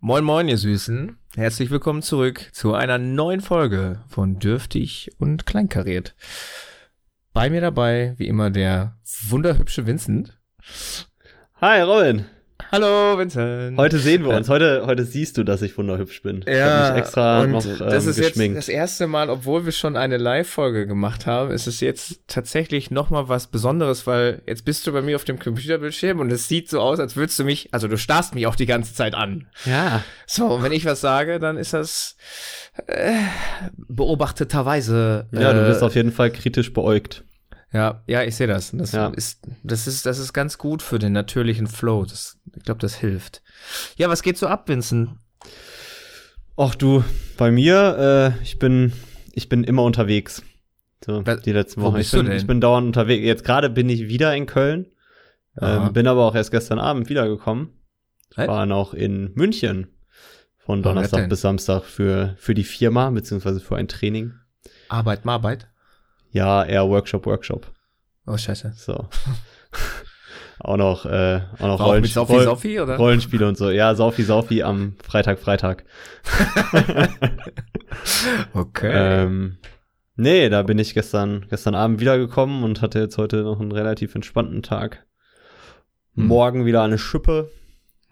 Moin Moin, ihr Süßen. Herzlich willkommen zurück zu einer neuen Folge von Dürftig und Kleinkariert. Bei mir dabei, wie immer, der wunderhübsche Vincent. Hi, Robin. Hallo, Vincent. Heute sehen wir uns. Heute, heute siehst du, dass ich wunderhübsch bin. Ja, ich hab mich extra und noch ähm, das ist geschminkt. jetzt das erste Mal, obwohl wir schon eine Live-Folge gemacht haben, ist es jetzt tatsächlich noch mal was Besonderes, weil jetzt bist du bei mir auf dem Computerbildschirm und es sieht so aus, als würdest du mich, also du starrst mich auch die ganze Zeit an. ja. So, und wenn ich was sage, dann ist das äh, beobachteterweise. Ja, du äh, bist auf jeden Fall kritisch beäugt. Ja, ja, ich sehe das. Das Ja. ist, das ist, das ist ganz gut für den natürlichen Flow. Das, ich glaube, das hilft. Ja, was geht so ab, Vincent? Och du, bei mir, äh, ich bin, ich bin immer unterwegs. So, Was- die letzten wo Wochen. bist ich bin, du denn? ich bin dauernd unterwegs. Jetzt gerade bin ich wieder in Köln. Ähm, bin aber auch erst gestern Abend wiedergekommen. Ich war noch in München von Oh, Donnerstag bis Samstag für, für die Firma, beziehungsweise für ein Training. Arbeit, Arbeit. Ja, eher Workshop, Workshop. Oh, scheiße. So. auch noch, äh, auch noch War auch. Saufi, Saufi, oder? Rollenspiele und so. Ja, Saufi, Saufi am Freitag, Freitag. Okay. Ähm, nee, da bin ich gestern, gestern Abend wiedergekommen und hatte jetzt heute noch einen relativ entspannten Tag. Hm. Morgen wieder eine Schippe.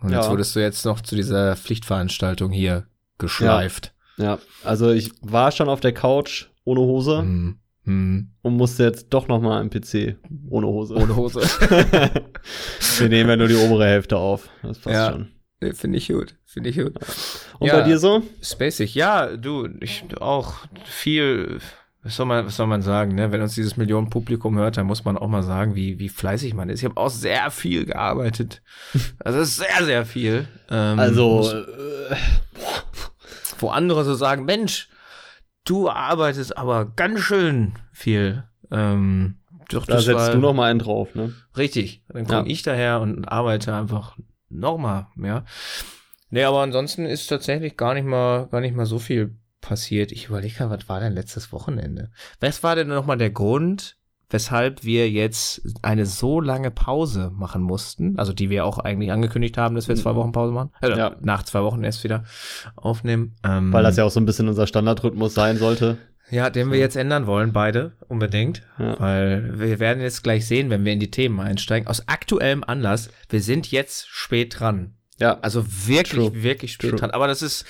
und jetzt ja. wurdest du jetzt noch zu dieser Pflichtveranstaltung hier geschleift. Ja, also ich war schon auf der Couch ohne Hose Hm. Hm. und musste jetzt doch noch mal am PC ohne Hose. Ohne Hose. Wir nehmen ja nur die obere Hälfte auf. Das passt Ja. schon. Finde ich gut. Finde ich gut. Und Ja. bei dir so? Spacig, ja, du, ich auch viel, was soll man, was soll man sagen, ne? Wenn uns dieses Millionenpublikum hört, dann muss man auch mal sagen, wie, wie fleißig man ist. Ich habe auch sehr viel gearbeitet. Also sehr, sehr viel. Ähm, Also, muss- äh, wo andere so sagen, Mensch, du arbeitest aber ganz schön viel. Ähm, doch, da setzt war- du noch mal einen drauf, ne? Richtig. Dann komme Ja. ich daher und arbeite einfach nochmal, ja. Nee, aber ansonsten ist tatsächlich gar nicht mal, gar nicht mal so viel passiert. Ich überlege gerade, was war denn letztes Wochenende? Was war denn nochmal der Grund, weshalb wir jetzt eine so lange Pause machen mussten? Also, die wir auch eigentlich angekündigt haben, dass wir zwei Wochen Pause machen. Also, Ja. nach zwei Wochen erst wieder aufnehmen. Ähm, Weil das ja auch so ein bisschen unser Standardrhythmus sein sollte. ja, den wir jetzt ändern wollen, beide, unbedingt. Ja. Weil wir werden jetzt gleich sehen, wenn wir in die Themen einsteigen. Aus aktuellem Anlass, wir sind jetzt spät dran. Ja, Also wirklich, True. wirklich spät True. dran. Aber das ist,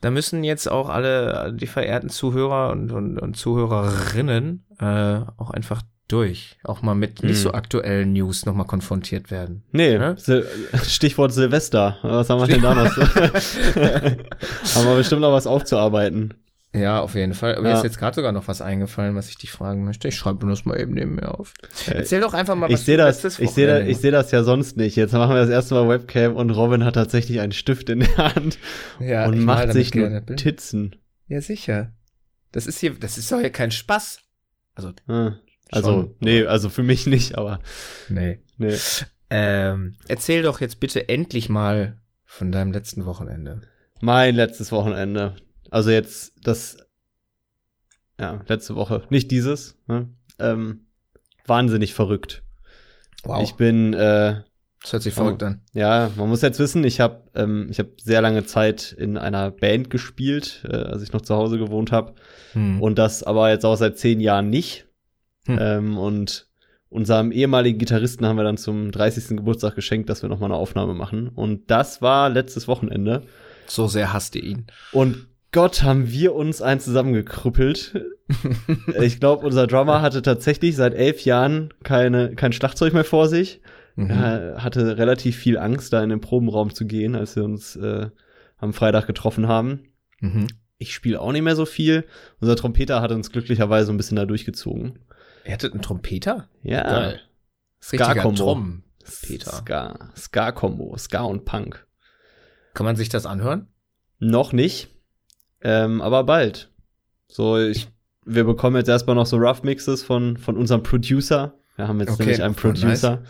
da müssen jetzt auch alle, die verehrten Zuhörer und, und, und Zuhörerinnen äh, auch einfach durch. Auch mal mit nicht Mhm. so aktuellen News nochmal konfrontiert werden. Nee, Ne? Sil Stichwort Silvester. Was haben wir denn da noch? haben wir bestimmt noch was aufzuarbeiten. Ja, auf jeden Fall. Aber mir Ja. ist jetzt gerade sogar noch was eingefallen, was ich dich fragen möchte. Ich schreibe mir das mal eben neben mir auf. Äh, Erzähl doch einfach mal, Ich sehe das, ich sehe da, Wochenende ich sehe das ja sonst nicht. Jetzt machen wir das erste Mal Webcam und Robin hat tatsächlich einen Stift in der Hand Ja, und macht sich. Notizen. Ja, sicher. Das ist hier, das ist doch hier kein Spaß. Also, Ah, Also, Schon. nee, also für mich nicht, aber nee. nee. Ähm, erzähl doch jetzt bitte endlich mal von deinem letzten Wochenende. Mein letztes Wochenende. Also jetzt das, ja, letzte Woche. Nicht dieses. Ne? Ähm, wahnsinnig verrückt. Wow. Ich bin, äh, das hört sich verrückt an. ja, man muss jetzt wissen, ich habe ähm, ich hab sehr lange Zeit in einer Band gespielt, äh, als ich noch zu Hause gewohnt habe. Hm. Und das aber jetzt auch seit zehn Jahren nicht. Hm. Ähm, und unserem ehemaligen Gitarristen haben wir dann zum 30. Geburtstag geschenkt, dass wir nochmal eine Aufnahme machen. Und das war letztes Wochenende. so sehr hasste ihn. Und Gott, haben wir uns ein zusammengekrüppelt. ich glaube, unser Drummer hatte tatsächlich seit elf Jahren keine, kein Schlagzeug mehr vor sich. Mhm. Er hatte relativ viel Angst, da in den Probenraum zu gehen, als wir uns äh, am Freitag getroffen haben. Mhm. Ich spiele auch nicht mehr so viel. Unser Trompeter hat uns glücklicherweise ein bisschen da durchgezogen. Ihr hattet einen Trompeter? Ja. Geil. Ska-Kombo. Trom. Peter. Ska. Ska-Kombo. Ska und Punk. Kann man sich das anhören? Noch nicht. Ähm, aber bald. So, ich, wir bekommen jetzt erstmal noch so Rough Mixes von, von unserem Producer. Wir haben jetzt Okay, nämlich einen nice. Producer.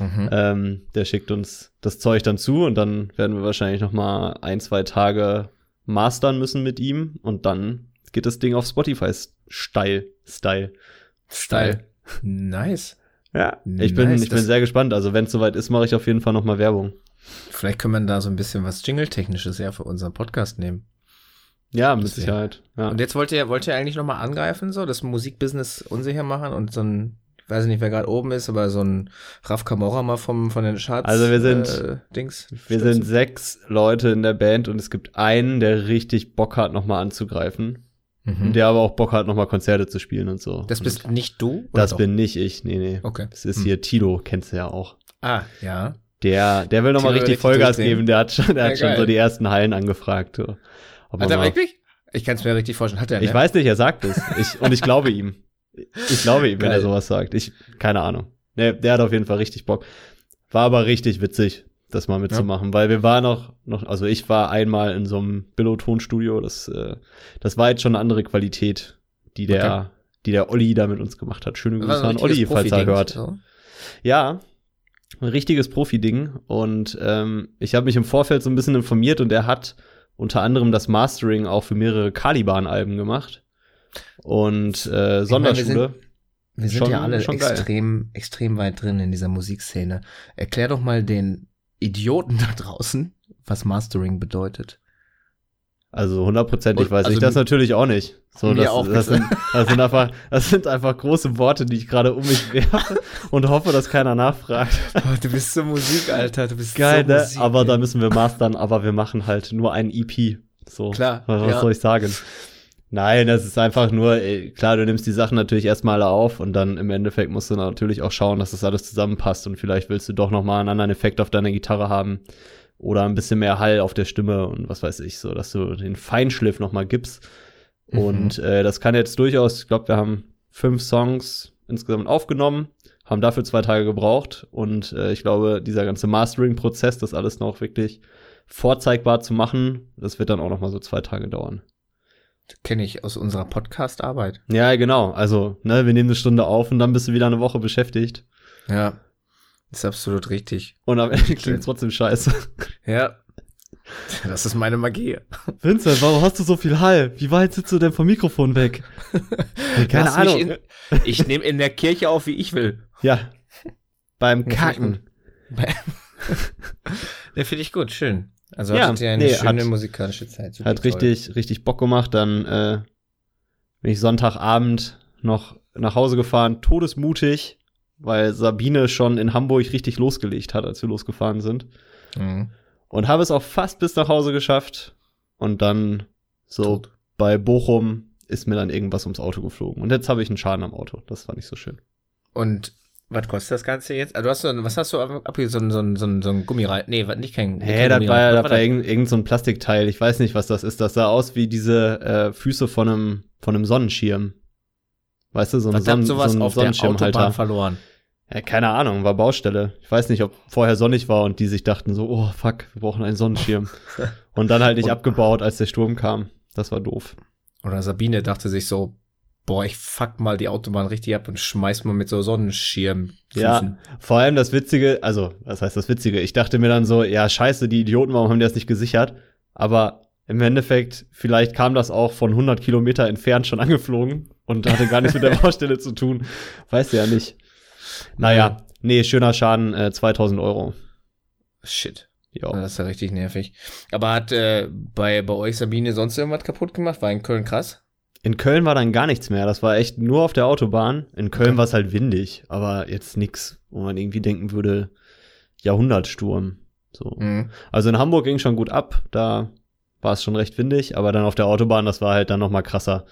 Mhm. Ähm, der schickt uns das Zeug dann zu und dann werden wir wahrscheinlich noch mal ein, zwei Tage mastern müssen mit ihm und dann geht das Ding auf Spotify steil. Style. Style. Nice. Ja. Ich bin, Nice, ich bin sehr gespannt. Also wenn es soweit ist, mache ich auf jeden Fall noch mal Werbung. Vielleicht können wir da so ein bisschen was Jingle-Technisches ja für unseren Podcast nehmen. Ja, mit Sicherheit. Ja. Und jetzt wollt ihr, wollt ihr eigentlich nochmal angreifen, so das Musikbusiness unsicher machen und so ein, ich weiß nicht, wer gerade oben ist, aber so ein Raf Kamora mal vom, von den Charts. Also wir sind, äh, Dings. Wir sind sechs Leute in der Band und es gibt einen, der richtig Bock hat, nochmal anzugreifen. Mhm. Der aber auch Bock hat, nochmal Konzerte zu spielen und so. Das bist und nicht du? Das doch? bin nicht ich, nee, nee. Okay. Das ist Hm. hier Tilo, kennst du ja auch. Ah, ja. Der, der will nochmal richtig Vollgas geben. Der hat schon, der Ja, hat schon so die ersten Hallen angefragt. So. Ob Hat er wirklich? Ich kann es mir richtig vorstellen. Hat er, ne? ich weiß nicht, er sagt es. Ich, und ich glaube ihm. Ich glaube ihm, wenn Geil. er sowas sagt. Ich, keine Ahnung. Nee, der hat auf jeden Fall richtig Bock. War aber richtig witzig, das mal mitzumachen, weil wir waren noch, noch, also ich war einmal in so einem Billo-Tonstudio, das, äh, das war jetzt schon eine andere Qualität, die der, Okay. die der Olli da mit uns gemacht hat. Schöne Grüße so ein an Olli, falls er hört. So. Ja, ein richtiges Profi-Ding. Und ähm, ich habe mich im Vorfeld so ein bisschen informiert und er hat unter anderem das Mastering auch für mehrere Caliban-Alben gemacht. Und äh, meine, wir Sonderschule. Wir sind Schon- ja alle geil. extrem, extrem weit drin in dieser Musikszene. Erklär doch mal den Idioten da draußen, was Mastering bedeutet. Also hundertprozentig Und- weiß ich also das natürlich auch nicht. So, mir das, auch das, sind, das, sind einfach, das sind einfach große Worte, die ich gerade um mich werfe und hoffe, dass keiner nachfragt. Oh, du bist so Musik, Alter. Du bist Geil, so ne? Musik. Aber da müssen wir mastern, aber wir machen halt nur ein EP. So, Klar, Was, was ja. soll ich sagen? Nein, das ist einfach nur, ey, klar, du nimmst die Sachen natürlich erstmal auf und dann im Endeffekt musst du natürlich auch schauen, dass das alles zusammenpasst und vielleicht willst du doch nochmal einen anderen Effekt auf deiner Gitarre haben oder ein bisschen mehr Hall auf der Stimme und was weiß ich, so, dass du den Feinschliff nochmal gibst. Mhm. Und äh, das kann jetzt durchaus, ich glaube, wir haben fünf Songs insgesamt aufgenommen, haben dafür zwei Tage gebraucht und äh, ich glaube, dieser ganze Mastering-Prozess, das alles noch wirklich vorzeigbar zu machen, das wird dann auch noch mal so zwei Tage dauern. Kenne ich aus unserer Podcast-Arbeit. Ja, genau. Also, ne, wir nehmen eine Stunde auf und dann bist du wieder eine Woche beschäftigt. Ja. Ist absolut richtig. Und am Ende klingt trotzdem scheiße. Ja. Das ist meine Magie. Vincent, warum hast du so viel Hall? Wie weit sitzt du denn vom Mikrofon weg? Keine Lass Ahnung. In, ich nehme in der Kirche auf, wie ich will. Ja. Beim Kacken. Ne, finde ich gut, schön. Also Ja, hattet ihr eine nee, schöne hat- musikalische Zeit. Super Hat toll. richtig, richtig Bock gemacht. Dann äh, bin ich Sonntagabend noch nach Hause gefahren, todesmutig, weil Sabine schon in Hamburg richtig losgelegt hat, als wir losgefahren sind. Mhm. Und habe es auch fast bis nach Hause geschafft. Und dann so Tot. bei Bochum ist mir dann irgendwas ums Auto geflogen. Und jetzt habe ich einen Schaden am Auto. Das war nicht so schön. Und was kostet das Ganze jetzt? Also du hast so, was hast du ab, ab so, ein- so, ein- so, ein- so ein Gummireifen? Nee, was- nicht kein, Hä, kein das war, war war irgend, irgend so ein Plastikteil. Ich weiß nicht, was das ist. Das sah aus wie diese äh, Füße von einem, von einem Sonnenschirm. Weißt du, so ein, Sonnen, sowas so ein auf der Autobahn Sonnenschirmhalter. verloren? Ja, keine Ahnung, war Baustelle. Ich weiß nicht, ob vorher sonnig war und die sich dachten so, oh fuck, wir brauchen einen Sonnenschirm. und dann halt nicht abgebaut, als der Sturm kam. Das war doof. Oder Sabine dachte sich so, boah, ich fuck mal die Autobahn richtig ab und schmeiß mal mit so Sonnenschirm. Ja, vor allem das Witzige, also, was heißt das Witzige? Ich dachte mir dann so, ja, scheiße, die Idioten, warum haben die das nicht gesichert? Aber im Endeffekt, vielleicht kam das auch von 100 Kilometer entfernt schon angeflogen und hatte gar nichts mit der Baustelle zu tun. Weißt du ja nicht. Naja, nee, schöner Schaden, äh, 2000 Euro. Shit. Ja. Das ist ja richtig nervig. Aber hat äh, bei, bei euch Sabine sonst irgendwas kaputt gemacht? War in Köln krass? In Köln war dann gar nichts mehr. Das war echt nur auf der Autobahn. In Köln Okay. war es halt windig, aber jetzt nix, wo man irgendwie denken würde, Jahrhundertsturm. So. Mhm. Also in Hamburg ging schon gut ab, da war es schon recht windig, aber dann auf der Autobahn, das war halt dann noch mal krasser.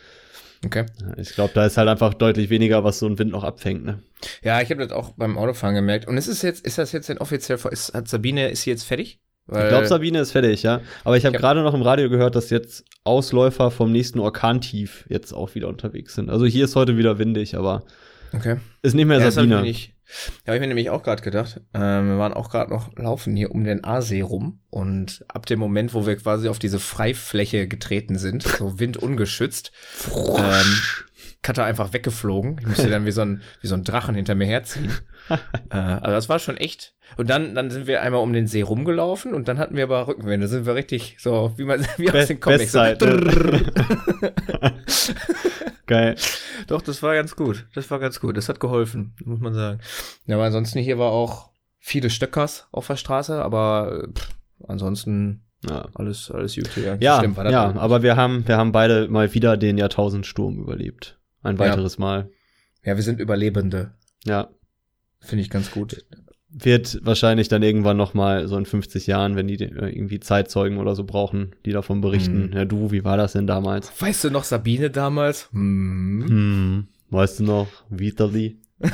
Okay. Ich glaube, da ist halt einfach deutlich weniger, was so ein Wind noch abfängt. Ne? Ja, ich habe das auch beim Autofahren gemerkt. Und ist es jetzt, ist das jetzt denn offiziell, vor- ist, hat Sabine, ist sie jetzt fertig? Weil, Ich glaube, Sabine ist fertig, ja. Aber ich habe hab- gerade noch im Radio gehört, dass jetzt Ausläufer vom nächsten Orkantief jetzt auch wieder unterwegs sind. Also hier ist heute wieder windig, aber Okay. ist nicht mehr Ja, das hab ich Sabine. habe ich mir nämlich auch gerade gedacht. Ähm, wir waren auch gerade noch laufen hier um den Aasee rum und ab dem Moment, wo wir quasi auf diese Freifläche getreten sind, so windungeschützt, ähm, Cutter einfach weggeflogen. Ich musste dann wie so ein, wie so ein Drachen hinter mir herziehen. äh, also das war schon echt. Und dann, dann sind wir einmal um den See rumgelaufen und dann hatten wir aber Rückenwinde. Da sind wir richtig so, wie man, wie aus Be- den Comics. So, Bestzeit, ne? Geil. Doch, das war ganz gut. Das war ganz gut. Das hat geholfen, muss man sagen. Ja, aber ansonsten hier war auch viele Stöckers auf der Straße, aber pff, ansonsten Ja, alles, alles gut. Ja, ja, Stimmt, ja aber wir haben, wir haben beide mal wieder den Jahrtausendsturm überlebt. Ein Ja. weiteres Mal. ja, wir sind Überlebende. Ja. Finde ich ganz gut. Wird wahrscheinlich dann irgendwann noch mal so in 50 Jahren, wenn die äh, irgendwie Zeitzeugen oder so brauchen, die davon berichten. Mhm. Ja, du, wie war das denn damals? Weißt du noch Sabine damals? Hm. Hm, weißt du noch, Vitali?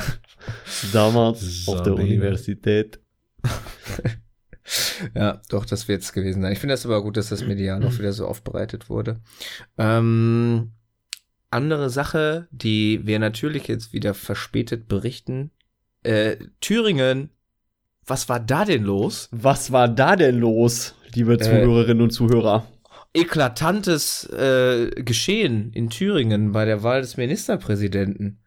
damals auf der. Universität. Ja, doch, das wird es gewesen sein. Ich finde das aber gut, dass das medial noch wieder so aufbereitet wurde. Ähm, andere Sache, die wir natürlich jetzt wieder verspätet berichten. Äh, Thüringen, was war da denn los? Was war da denn los, liebe Äh. Zuhörerinnen und Zuhörer? Eklatantes äh, Geschehen in Thüringen bei der Wahl des Ministerpräsidenten.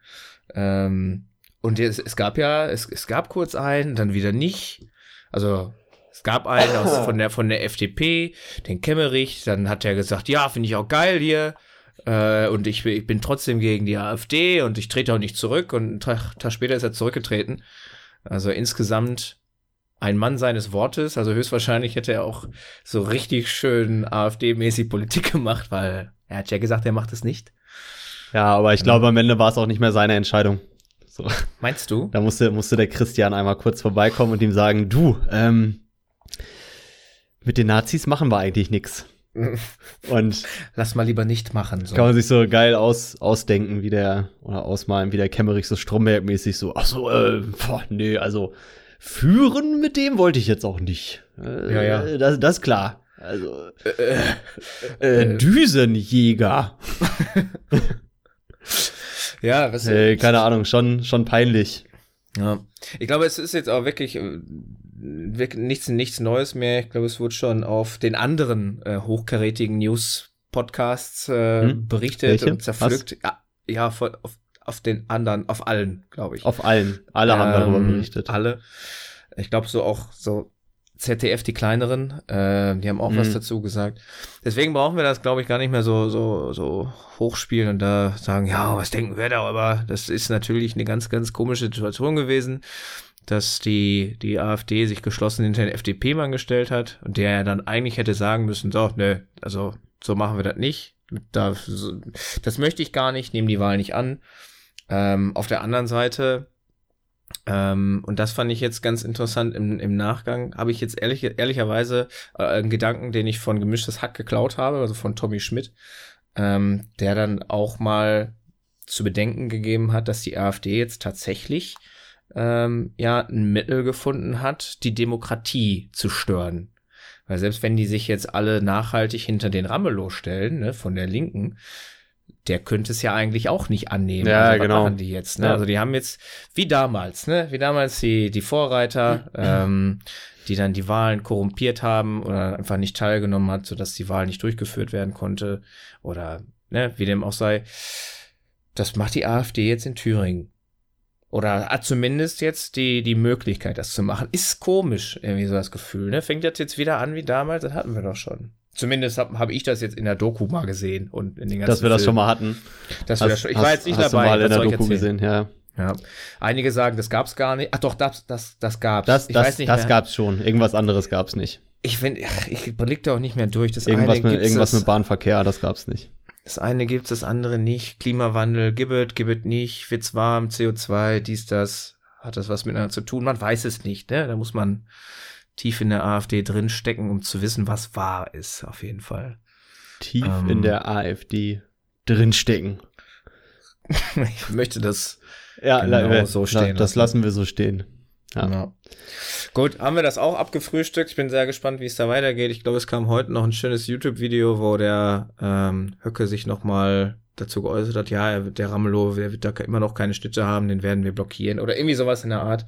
Ähm, und es, es gab ja, es, es gab kurz einen, dann wieder nicht. Also es gab einen aus, von, der, von der FDP, den Kemmerich, dann hat er gesagt, ja, finde ich auch geil hier. Äh, und ich, bin- ich bin trotzdem gegen die AfD und ich trete auch nicht zurück. Und einen Tag, Tag später ist er zurückgetreten. Also insgesamt ein Mann seines Wortes. Also höchstwahrscheinlich hätte er auch so richtig schön AfD-mäßig Politik gemacht, weil er hat ja gesagt, er macht es nicht. Ja, aber ich glaube, am Ende war es auch nicht mehr seine Entscheidung. So, Meinst du? da musste, musste der Christian einmal kurz vorbeikommen und ihm sagen, du, ähm, mit den Nazis machen wir eigentlich nix. Und Lass mal lieber nicht machen. So. kann man sich so geil aus, ausdenken, wie der, oder ausmalen, wie der Kemmerich so Stromberg-mäßig so, ach so, äh, boah, nee, also führen mit dem wollte ich jetzt auch nicht. Äh, Ja, ja. Das, das ist klar. Also, Äh, äh, Äh. Düsenjäger. ja, was, Äh, keine Ahnung, schon, schon peinlich. ja. Ich glaube, es ist jetzt auch wirklich, äh, wirklich nichts, nichts Neues mehr. Ich glaube, es wurde schon auf den anderen äh, hochkarätigen News-Podcasts äh, Hm? berichtet Welche? und zerpflückt. Ja, ja voll auf, auf den anderen, auf allen, glaube ich. Auf allen. Alle haben darüber Ähm, berichtet. Alle. Ich glaube, so auch so ZDF, die kleineren, äh, die haben auch was Mhm. dazu gesagt. Deswegen brauchen wir das, glaube ich, gar nicht mehr so, so, so hochspielen und da sagen, ja, was denken wir darüber? Das ist natürlich eine ganz, ganz komische Situation gewesen, dass die, die AfD sich geschlossen hinter den FDP-Mann gestellt hat und der ja dann eigentlich hätte sagen müssen, so, ne, also so machen wir das nicht. Da, so, das möchte ich gar nicht, nehmen die Wahl nicht an. Ähm, auf der anderen Seite, ähm, und das fand ich jetzt ganz interessant im, im Nachgang, habe ich jetzt ehrlich, ehrlicherweise äh, einen Gedanken, den ich von Gemischtes Hack geklaut habe, also von Tommy Schmidt, ähm, der dann auch mal zu bedenken gegeben hat, dass die AfD jetzt tatsächlich ähm, ja ein Mittel gefunden hat, die Demokratie zu stören. Weil selbst wenn die sich jetzt alle nachhaltig hinter den Ramelow stellen, ne, von der Linken, der könnte es ja eigentlich auch nicht annehmen. Ja, also, genau. machen die jetzt? Ne? Ja. Also die haben jetzt, wie damals, ne, wie damals die, die Vorreiter, ähm, die dann die Wahlen korrumpiert haben oder einfach nicht teilgenommen hat, sodass die Wahl nicht durchgeführt werden konnte. Oder, ne, wie dem auch sei. Das macht die AfD jetzt in Thüringen. Oder hat zumindest jetzt die, die Möglichkeit, das zu machen. Ist komisch, irgendwie so das Gefühl, ne? Fängt das jetzt wieder an wie damals? Das hatten wir doch schon. Zumindest habe hab ich das jetzt in der Doku mal gesehen und in den ganzen Dass wir das schon mal hatten. Dass wir das schon, ich war hast- jetzt nicht hast dabei. Du mal in der Doku erzählen? gesehen, ja. Ja. Einige sagen, das gab's gar nicht. Ach doch, das, das, das gab's. Das, ich das, weiß nicht das mehr. gab's schon. Irgendwas anderes gab's nicht. Ich, find, ach, ich blick da auch nicht mehr durch. Das Irgendwas, eine mit, irgendwas das, mit Bahnverkehr, das gab's nicht. das eine gibt's, das andere nicht. Klimawandel, gibbet, gibbet nicht, wird's warm, CO2, dies, das. Hat das was miteinander zu tun? Man weiß es nicht, ne? Da muss man tief in der AfD drinstecken, um zu wissen, was wahr ist, auf jeden Fall. Tief Ähm. in der AfD drinstecken. ich möchte das Ja, Genau la- so la- stehen Das lassen. wir so stehen. Ja. Ja. Gut, haben wir das auch abgefrühstückt. Ich bin sehr gespannt, wie es da weitergeht. Ich glaube, es kam heute noch ein schönes YouTube-Video, wo der ähm, Höcke sich nochmal dazu geäußert hat, ja, er wird- der Ramelow, der wird da immer noch keine Schnitte haben, den werden wir blockieren oder irgendwie sowas in der Art.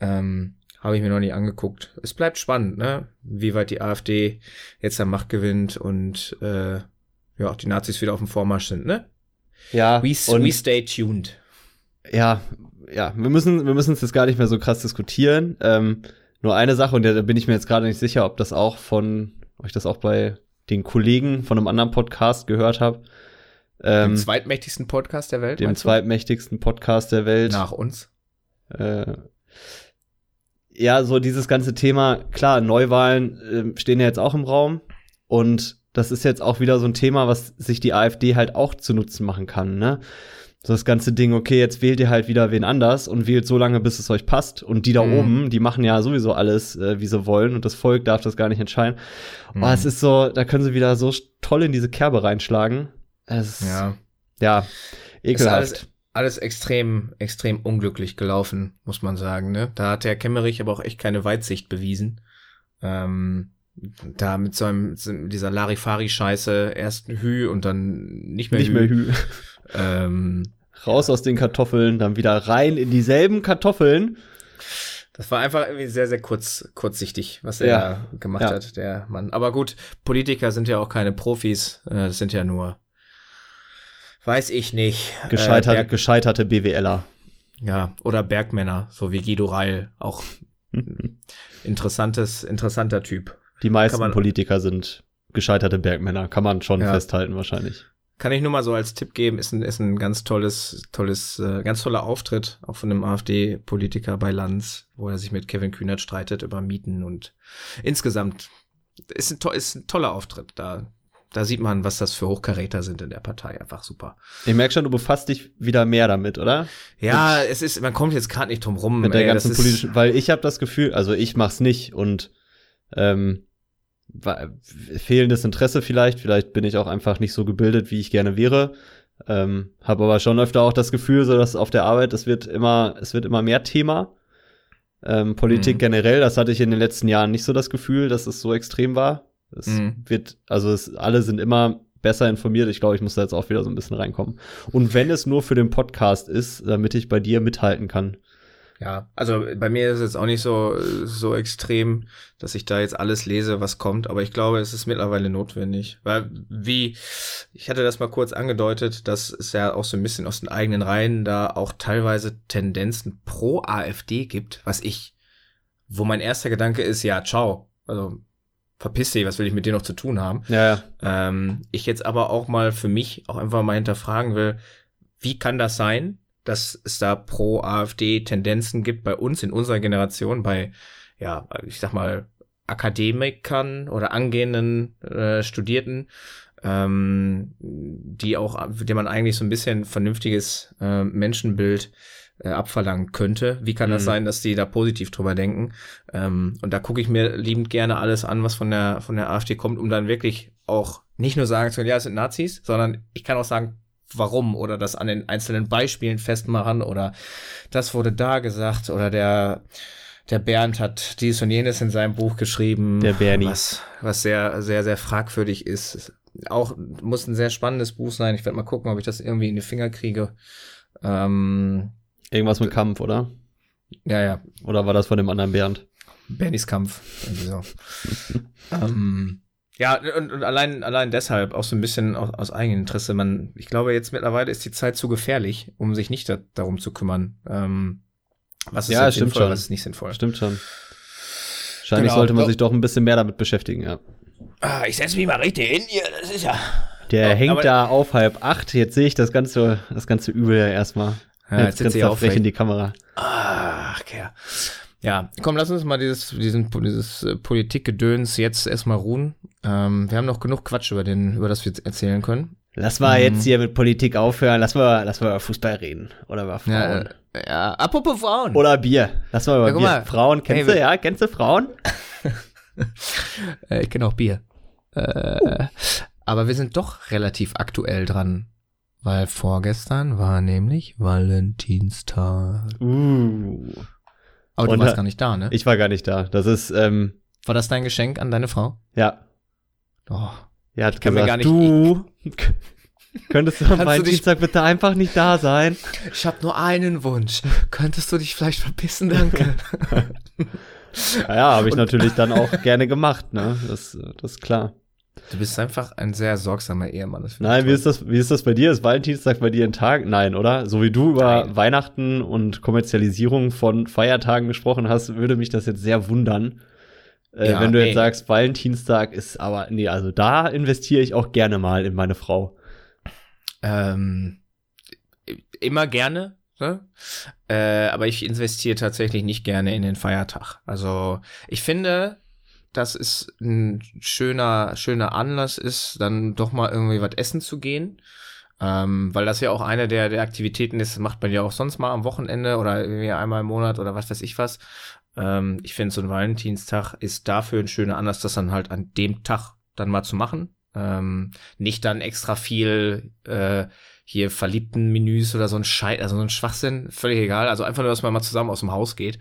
Ähm, Habe ich mir noch nicht angeguckt. Es bleibt spannend, ne? Wie weit die AfD jetzt an Macht gewinnt und äh, ja, auch die Nazis wieder auf dem Vormarsch sind, ne? Ja, We, und- we stay tuned. ja, ja, wir müssen, wir müssen es jetzt gar nicht mehr so krass diskutieren. Ähm, nur eine Sache, und da bin ich mir jetzt gerade nicht sicher, ob das auch von, ob ich das auch bei den Kollegen von einem anderen Podcast gehört habe. Ähm, Dem zweitmächtigsten Podcast der Welt. dem zweitmächtigsten Podcast der Welt. Nach uns. Äh, ja, so dieses ganze Thema, klar, Neuwahlen äh, stehen ja jetzt auch im Raum und das ist jetzt auch wieder so ein Thema, was sich die AfD halt auch zu Nutzen machen kann, ne? So das ganze Ding, okay, jetzt wählt ihr halt wieder wen anders und wählt so lange, bis es euch passt. Und die da Mhm. oben, die machen ja sowieso alles, äh, wie sie wollen und das Volk darf das gar nicht entscheiden. Mhm. Oh, es ist so, da können sie wieder so toll in diese Kerbe reinschlagen. Es ist, Ja. ja, ekelhaft. Alles, extrem, extrem unglücklich gelaufen, muss man sagen. Ne? Da hat der Kemmerich aber auch echt keine Weitsicht bewiesen. Ähm, da mit so einem, dieser Larifari-Scheiße erst Hü und dann nicht mehr nicht Hü. mehr Hü. Ähm, Raus aus den Kartoffeln, dann wieder rein in dieselben Kartoffeln. das war einfach irgendwie sehr, sehr kurz, kurzsichtig, was er Ja. gemacht Ja. hat, der Mann. Aber gut, Politiker sind ja auch keine Profis. Äh, das sind ja nur, weiß ich nicht. äh, Gescheitert, Berg- gescheiterte BWLer. Ja, oder Bergmänner, so wie Guido Reil, auch interessantes, interessanter Typ. Die meisten man- Politiker sind gescheiterte Bergmänner, kann man schon Ja. festhalten wahrscheinlich. Kann ich nur mal so als Tipp geben, ist ein, ist ein ganz tolles, tolles, äh, ganz toller Auftritt, auch von einem AfD-Politiker bei Lanz, wo er sich mit Kevin Kühnert streitet über Mieten und insgesamt ist ein, to ist ein toller Auftritt. Da, da sieht man, was das für Hochkaräter sind in der Partei. Einfach super. Ich merke schon, du befasst dich wieder mehr damit, oder? Ja, es ist, man kommt jetzt gerade nicht drum rum. Mit der ey, ganzen politischen, weil ich habe das Gefühl, also ich mach's nicht und ähm, fehlendes Interesse vielleicht, vielleicht bin ich auch einfach nicht so gebildet, wie ich gerne wäre. Ähm, habe aber schon öfter auch das Gefühl, so dass auf der Arbeit es wird immer, es wird immer mehr Thema. Ähm, Politik Mhm. generell, das hatte ich in den letzten Jahren nicht so das Gefühl, dass es so extrem war. Es Mhm. wird, also es, alle sind immer besser informiert. Ich glaube, ich muss da jetzt auch wieder so ein bisschen reinkommen. Und wenn es nur für den Podcast ist, damit ich bei dir mithalten kann. Ja, also bei mir ist es jetzt auch nicht so, so extrem, dass ich da jetzt alles lese, was kommt, aber ich glaube, es ist mittlerweile notwendig. Weil, wie, ich hatte das mal kurz angedeutet, dass es ja auch so ein bisschen aus den eigenen Reihen da auch teilweise Tendenzen pro AfD gibt, was ich, wo mein erster Gedanke ist, ja, ciao. Also, verpiss dich, was will ich mit dir noch zu tun haben? Ja. Ähm, ich jetzt aber auch mal für mich auch einfach mal hinterfragen will, wie kann das sein, dass es da pro AfD Tendenzen gibt bei uns in unserer Generation, bei, ja, ich sag mal, Akademikern oder angehenden äh, Studierten, ähm, die auch, dem man eigentlich so ein bisschen vernünftiges äh, Menschenbild äh, abverlangen könnte. Wie kann das Mhm. sein, dass die da positiv drüber denken? Ähm, und da gucke ich mir liebend gerne alles an, was von der von der AfD kommt, um dann wirklich auch nicht nur sagen zu können, ja, es sind Nazis, sondern ich kann auch sagen, warum oder das an den einzelnen Beispielen festmachen oder das wurde da gesagt oder der der Bernd hat dies und jenes in seinem Buch geschrieben, Der Bernie. was was sehr sehr sehr fragwürdig ist. Auch muss ein sehr spannendes Buch sein. Ich werde mal gucken, ob ich das irgendwie in die Finger kriege. Ähm, Irgendwas mit Kampf, oder? ja, ja, Oder war das von dem anderen Bernd? Bernys Kampf. So. ähm, ja, und, und allein, allein deshalb auch so ein bisschen aus, aus eigenem Interesse. Man, ich glaube, jetzt mittlerweile ist die Zeit zu gefährlich, um sich nicht da, darum zu kümmern. Ähm, was ist Ja, stimmt sinnvoll, schon. was ist nicht sinnvoll. Stimmt schon. Wahrscheinlich Genau. sollte man Doch. sich doch ein bisschen mehr damit beschäftigen, ja. Ah, ich setze mich mal richtig hin hier, das ist ja. Der Ja, hängt aber- da auf halb acht. Jetzt sehe ich das ganze, das ganze Übel ja erstmal. Ja, jetzt sitzt grinst er auf, frech in die Kamera. Ach, okay. Ja, komm, lass uns mal dieses, diesen, dieses äh, Politikgedöns jetzt erstmal ruhen. Ähm, wir haben noch genug Quatsch über den, über das wir jetzt erzählen können. Lass mal Mhm. jetzt hier mit Politik aufhören. Lass mal, lass mal über Fußball reden. Oder über Frauen. Ja, äh, ja, apropos Frauen. Oder Bier. Lass mal über Ja, Bier. mal. Frauen, kennst Hey, du, ja? Kennst du Frauen? Äh, ich kenne auch Bier. Äh, aber wir sind doch relativ aktuell dran. Weil vorgestern war nämlich Valentinstag. Uh. Aber du Und, warst gar nicht da, ne? Ich war gar nicht da. Das ist, ähm, war das dein Geschenk an deine Frau? ja. Oh. Er hat kann mir gesagt, gar du, könntest du am Kannst du dich- Dienstag bitte einfach nicht da sein? Ich habe nur einen Wunsch. Könntest du dich vielleicht verpissen, danke? Ja, ja habe ich natürlich dann auch gerne gemacht, ne? Das, das ist klar. Du bist einfach ein sehr sorgsamer Ehemann. Nein, wie ist das, wie ist das bei dir? Ist Valentinstag bei dir ein Tag? Nein, oder? So wie du über Nein. Weihnachten und Kommerzialisierung von Feiertagen gesprochen hast, würde mich das jetzt sehr wundern. Äh, Ja, wenn du jetzt ey. sagst, Valentinstag ist aber, nee, also da investiere ich auch gerne mal in meine Frau. Ähm, immer gerne, Ne? Äh, aber ich investiere tatsächlich nicht gerne in den Feiertag. Also ich finde, dass es ein schöner, schöner Anlass ist, dann doch mal irgendwie was essen zu gehen. Ähm, weil das ja auch eine der, der Aktivitäten ist, macht man ja auch sonst mal am Wochenende oder irgendwie einmal im Monat oder was weiß ich was. Ähm, ich finde, so ein Valentinstag ist dafür ein schöner Anlass, das dann halt an dem Tag dann mal zu machen. Ähm, nicht dann extra viel äh, hier verliebten Menüs oder so ein Scheiß, also so ein Schwachsinn, völlig egal. Also einfach nur, dass man mal zusammen aus dem Haus geht.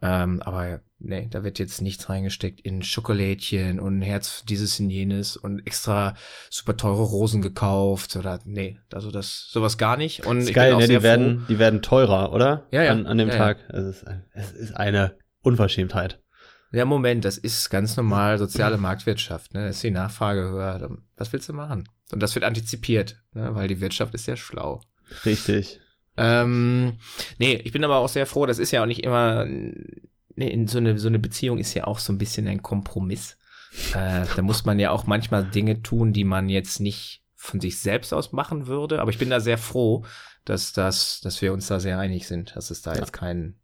Ähm, aber nee, da wird jetzt nichts reingesteckt in Schokolädchen und Herz dieses und jenes und extra super teure Rosen gekauft oder nee, also das sowas gar nicht. Und ist ich geil, bin auch ne? Die werden, die werden teurer, oder? Ja, ja. An, an dem Ja, ja. Tag. Es, ist, es ist eine Unverschämtheit. Ja, Moment, das ist ganz normal soziale Marktwirtschaft, ne? Ist die Nachfrage höher. Was willst du machen? Und das wird antizipiert, ne? weil die Wirtschaft ist ja schlau. Richtig. Ähm, nee, ich bin aber auch sehr froh, das ist ja auch nicht immer, in so eine, so eine Beziehung ist ja auch so ein bisschen ein Kompromiss. Äh, da muss man ja auch manchmal Dinge tun, die man jetzt nicht von sich selbst aus machen würde. Aber ich bin da sehr froh, dass das, dass wir uns da sehr einig sind, dass es da Ja. jetzt kein,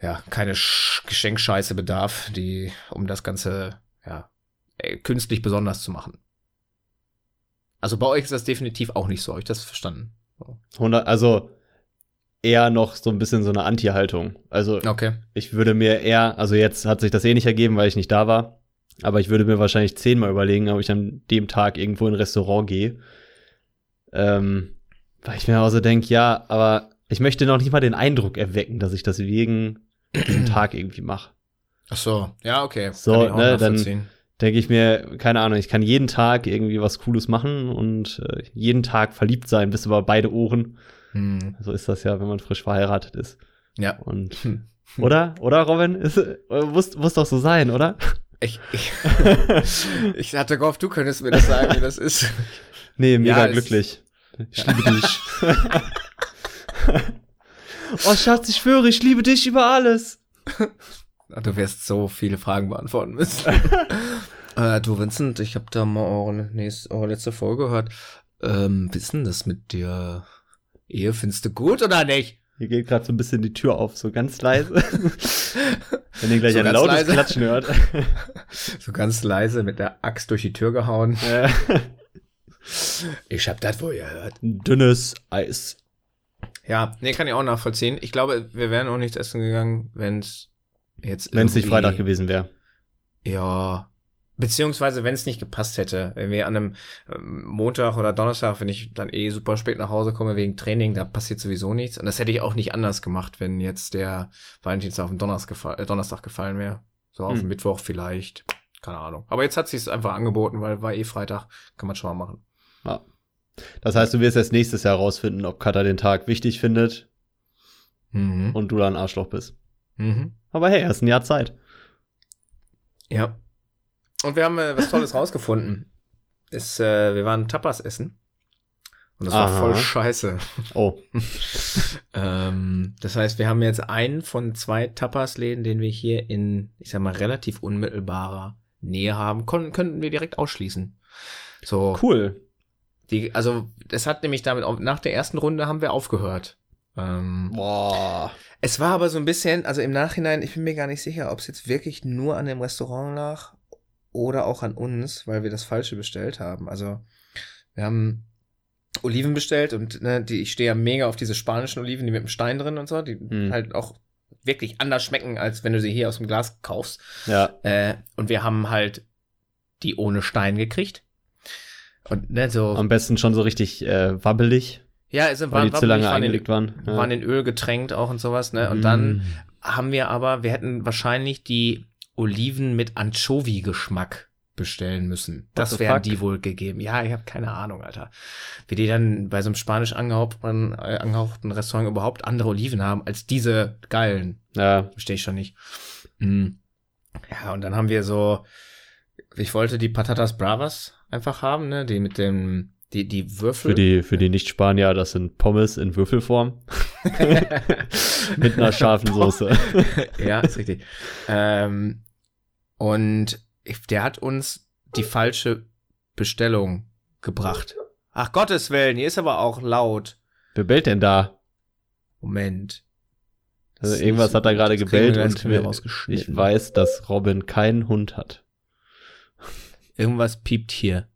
ja, keine Sch Geschenkscheiße bedarf, die, um das Ganze, ja, äh, künstlich besonders zu machen. Also bei euch ist das definitiv auch nicht so, habe ich das verstanden? 100, also eher noch so ein bisschen so eine Anti-Haltung. Also Okay. ich würde mir eher, also jetzt hat sich das eh nicht ergeben, weil ich nicht da war. Aber ich würde mir wahrscheinlich zehnmal überlegen, ob ich an dem Tag irgendwo in ein Restaurant gehe. Ähm, weil ich mir auch so denke, ja, aber ich möchte noch nicht mal den Eindruck erwecken, dass ich das wegen diesem Tag irgendwie mache. Ach so, ja, okay. So, ne, dann-. Denke ich mir, keine Ahnung, ich kann jeden Tag irgendwie was Cooles machen und äh, jeden Tag verliebt sein, bis über beide Ohren. Hm. So ist das ja, wenn man frisch verheiratet ist. Ja. Und Hm. oder? Oder, Robin? Ist, äh, muss, muss doch so sein, oder? Ich, ich, ich hatte gehofft, du könntest mir das sagen, wie das ist. Nee, mega Ja, glücklich. Ich liebe dich. oh, Schatz, ich schwöre, ich liebe dich über alles. Du wirst so viele Fragen beantworten müssen. äh, du, Vincent, ich habe da mal eure, nächste, eure letzte Folge gehört. Ähm, denn das mit der Ehe? Findest du gut oder nicht? Hier geht gerade so ein bisschen die Tür auf, so ganz leise. Wenn ihr gleich So ein lautes leise. Klatschen hört. So ganz leise mit der Axt durch die Tür gehauen. Äh, Ich hab das wohl gehört. Dünnes Eis. Ja, nee, kann ich auch nachvollziehen. Ich glaube, wir wären auch nichts essen gegangen, wenn es jetzt Wenn es nicht Freitag gewesen wäre. Ja. Beziehungsweise, wenn es nicht gepasst hätte, wenn wir an einem ähm, Montag oder Donnerstag, wenn ich dann eh super spät nach Hause komme wegen Training, da passiert sowieso nichts. Und das hätte ich auch nicht anders gemacht, wenn jetzt der Valentinstag auf den Donnerstag, gefall, äh, Donnerstag gefallen wäre. So auf Hm. den Mittwoch vielleicht. Keine Ahnung. Aber jetzt hat sich einfach angeboten, weil war eh Freitag. Kann man schon mal machen. Ja. Das heißt, du wirst erst nächstes Jahr rausfinden, ob Katha den Tag wichtig findet Mhm. und du da ein Arschloch bist. Mhm. Aber hey, erst ein Jahr Zeit. Ja. Und wir haben äh, was Tolles rausgefunden. Ist, äh, wir waren Tapas essen. Und das war Aha. voll scheiße. Oh, ähm, das heißt, wir haben jetzt einen von zwei Tapas-Läden, den wir hier in, ich sag mal, relativ unmittelbarer Nähe haben, Kon könnten wir direkt ausschließen. So, cool. die, also, das hat nämlich damit, auch, nach der ersten Runde haben wir aufgehört. Ähm, Boah. es war aber so ein bisschen, also im Nachhinein, ich bin mir gar nicht sicher, ob es jetzt wirklich nur an dem Restaurant lag oder auch an uns, weil wir das Falsche bestellt haben. Also wir haben Oliven bestellt und ne, die, ich stehe ja mega auf diese spanischen Oliven, die mit dem Stein drin und so, die Hm. halt auch wirklich anders schmecken, als wenn du sie hier aus dem Glas kaufst. Ja. Äh, und wir haben halt die ohne Stein gekriegt. Und ne, so, Am besten schon so richtig äh, wabbelig, ja, es weil waren, die zu lange waren, in, waren. Ja. waren in Öl getränkt auch und sowas, ne? Und dann Mm. haben wir aber, wir hätten wahrscheinlich die Oliven mit Anchovy-Geschmack bestellen müssen. Das wären die wohl gegeben. Ja, ich habe keine Ahnung, Alter. Wie die dann bei so einem spanisch angehauchten, äh, angehauchten Restaurant überhaupt andere Oliven haben als diese geilen. Ja, Verstehe ich schon nicht. Mm. Ja, und dann haben wir so, ich wollte die Patatas Bravas einfach haben, ne? Die mit dem, die, die Würfel. für die, für die Nicht-Spanier, das sind Pommes in Würfelform. Mit einer scharfen Soße. ja, ist richtig. Ähm, und der hat uns die falsche Bestellung gebracht. Ach Gottes Willen, hier ist aber auch laut. Wer bellt denn da? Moment. Also Das irgendwas hat da gut. gerade gebellt und wir ich weiß, dass Robin keinen Hund hat. Irgendwas piept hier.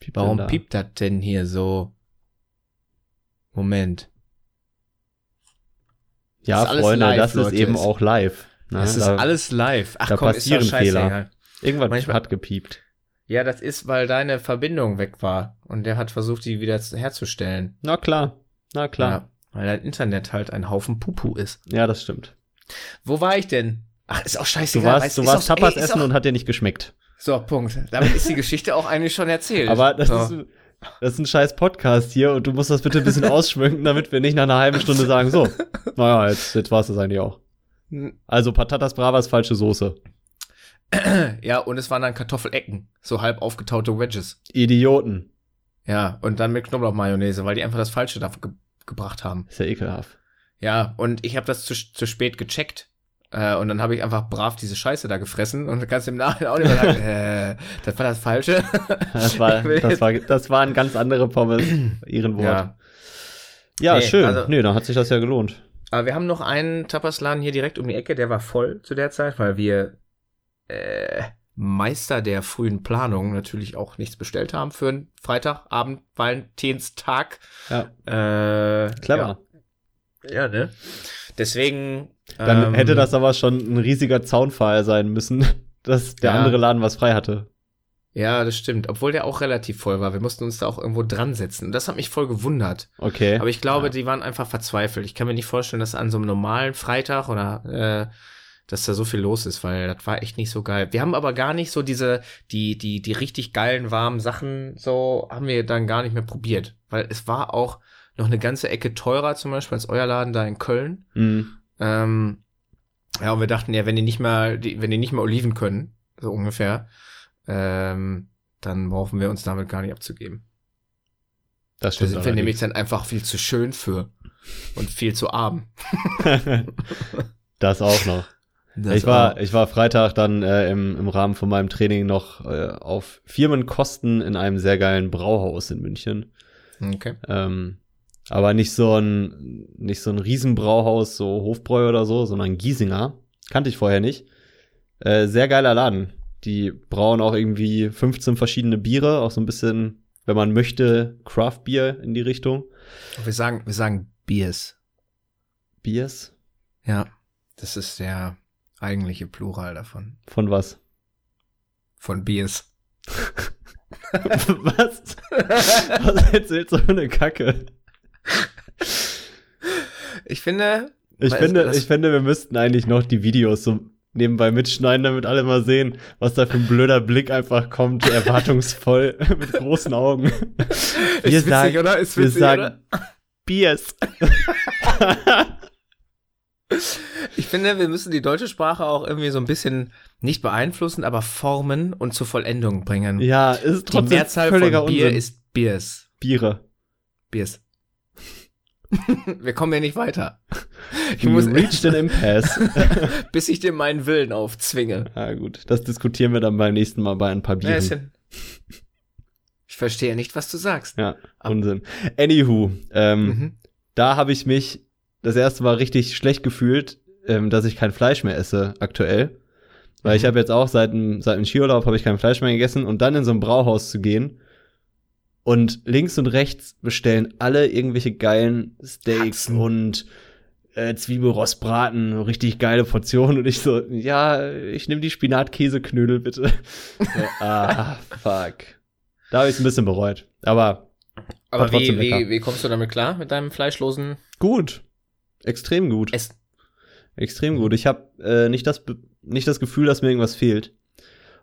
Piept Warum denn da? piept das denn hier so? Moment. Ja, alles Freunde, live, das Leute. ist eben auch live. ne? Das ist da, alles live. Ach da komm, passieren ist doch Fehler. Irgendwas manchmal- hat gepiept. Ja, das ist, weil deine Verbindung weg war. Und der hat versucht, die wieder zu- herzustellen. Na klar, na klar. Ja, weil dein Internet halt ein Haufen Pupu ist. Ja, das stimmt. Wo war ich denn? Ach, ist auch Du scheißegal. warst, weißt- du warst auch- Tapas ey, essen auch- und hat dir nicht geschmeckt. So, Punkt. Damit ist die Geschichte auch eigentlich schon erzählt. Aber das, so. ist, das ist ein scheiß Podcast hier und du musst das bitte ein bisschen ausschmücken, damit wir nicht nach einer halben Stunde sagen, so, naja, jetzt, jetzt war es das eigentlich auch. Also Patatas Bravas falsche Soße. Ja, und es waren dann Kartoffelecken. So halb aufgetaute Wedges. Idioten. Ja, und dann mit Knoblauchmayonnaise, weil die einfach das Falsche dafür ge gebracht haben. Ist ja ekelhaft. Ja, und ich habe das zu, zu spät gecheckt. Äh, und dann habe ich einfach brav diese Scheiße da gefressen und kannst im Nachhinein auch nicht mehr sagen, äh, das war das Falsche. Das war, das war, das waren ganz andere Pommes, ihren Wort. Ja. Ja, Nee, schön. also- Nö, dann hat sich das ja gelohnt. Aber wir haben noch einen Tapasladen hier direkt um die Ecke, der war voll zu der Zeit, weil wir äh, Meister der frühen Planung natürlich auch nichts bestellt haben für einen Freitagabend, Valentinstag. Ja, Äh, clever. Ja, ja ne? Deswegen. Dann ähm, hätte das aber schon ein riesiger Zaunpfahl sein müssen, dass der Ja. andere Laden was frei hatte. Ja, das stimmt. Obwohl der auch relativ voll war. Wir mussten uns da auch irgendwo dran setzen. Und das hat mich voll gewundert. Okay. Aber ich glaube, Ja. die waren einfach verzweifelt. Ich kann mir nicht vorstellen, dass an so einem normalen Freitag oder äh, dass da so viel los ist, weil das war echt nicht so geil. Wir haben aber gar nicht so diese, die, die, die richtig geilen, warmen Sachen, so haben wir dann gar nicht mehr probiert. Weil es war auch noch eine ganze Ecke teurer, zum Beispiel als euer Laden da in Köln. Mhm. Ähm, ja, und wir dachten ja, wenn die nicht mal, die, wenn die nicht mal Oliven können, so ungefähr, ähm, dann brauchen wir uns damit gar nicht abzugeben. Das Da stimmt. sind wir nämlich dann einfach viel zu schön für und viel zu arm. das auch noch. Das ich war, auch. ich war Freitag dann äh, im, im Rahmen von meinem Training noch äh, auf Firmenkosten in einem sehr geilen Brauhaus in München. Okay. Ähm, aber nicht so ein, nicht so ein Riesenbrauhaus, so Hofbräu oder so, sondern Giesinger. Kannte ich vorher nicht. Äh, sehr geiler Laden. Die brauen auch irgendwie 15 verschiedene Biere, auch so ein bisschen, wenn man möchte, Craft Beer in die Richtung. Wir sagen, wir sagen Biers. Biers? Ja. Das ist der eigentliche Plural davon. Von was? Von Biers. was? Was erzählt so eine Kacke? Ich finde, Ich finde, ich finde, wir müssten eigentlich noch die Videos so nebenbei mitschneiden, damit alle mal sehen, was da für ein blöder Blick einfach kommt, erwartungsvoll, mit großen Augen. ist Wir witzig, sagen, oder? Ist wir witzig, sagen oder? Biers. Ich finde, wir müssen die deutsche Sprache auch irgendwie so ein bisschen nicht beeinflussen, aber formen und zur Vollendung bringen. ja, ist Die trotzdem Mehrzahl völliger von Bier Unsinn. ist Biers. Biere. Biers. wir kommen ja nicht weiter. Ich You muss, reached an impasse. bis ich dir meinen Willen aufzwinge. ah, gut. Das diskutieren wir dann beim nächsten Mal bei ein paar Bieren. ja- Ich verstehe nicht, was du sagst. Ja, Unsinn. Anywho, ähm, Mhm. da habe ich mich das erste Mal richtig schlecht gefühlt, ähm, dass ich kein Fleisch mehr esse aktuell. Weil ich Mhm. habe jetzt auch seit dem, seit dem Skiurlaub habe ich kein Fleisch mehr gegessen und dann in so ein Brauhaus zu gehen und links und rechts bestellen alle irgendwelche geilen Steaks Haxen. und äh, Zwiebelrostbraten, richtig geile Portionen und ich so, ja, ich nehme die Spinatkäseknödel bitte. so, ah, fuck. Da habe ich es ein bisschen bereut. Aber Aber wie, wie, wie kommst du damit klar, mit deinem fleischlosen gut. Extrem gut. Essen? Extrem gut. Ich habe äh, nicht, das, nicht das Gefühl, dass mir irgendwas fehlt.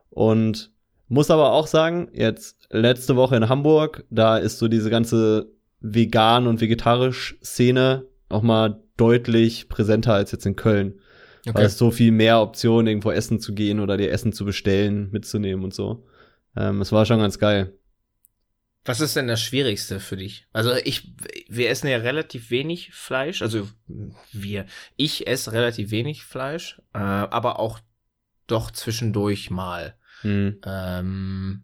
Und muss aber auch sagen, jetzt letzte Woche in Hamburg, da ist so diese ganze vegan und vegetarisch Szene auch mal deutlich präsenter als jetzt in Köln. Weil es so viel mehr Optionen, irgendwo essen zu gehen oder dir Essen zu bestellen, mitzunehmen und so. Ähm, es war schon ganz geil. Was ist denn das Schwierigste für dich? Also ich, wir essen ja relativ wenig Fleisch, also wir, ich esse relativ wenig Fleisch, äh, aber auch doch zwischendurch mal. Hm. Ähm,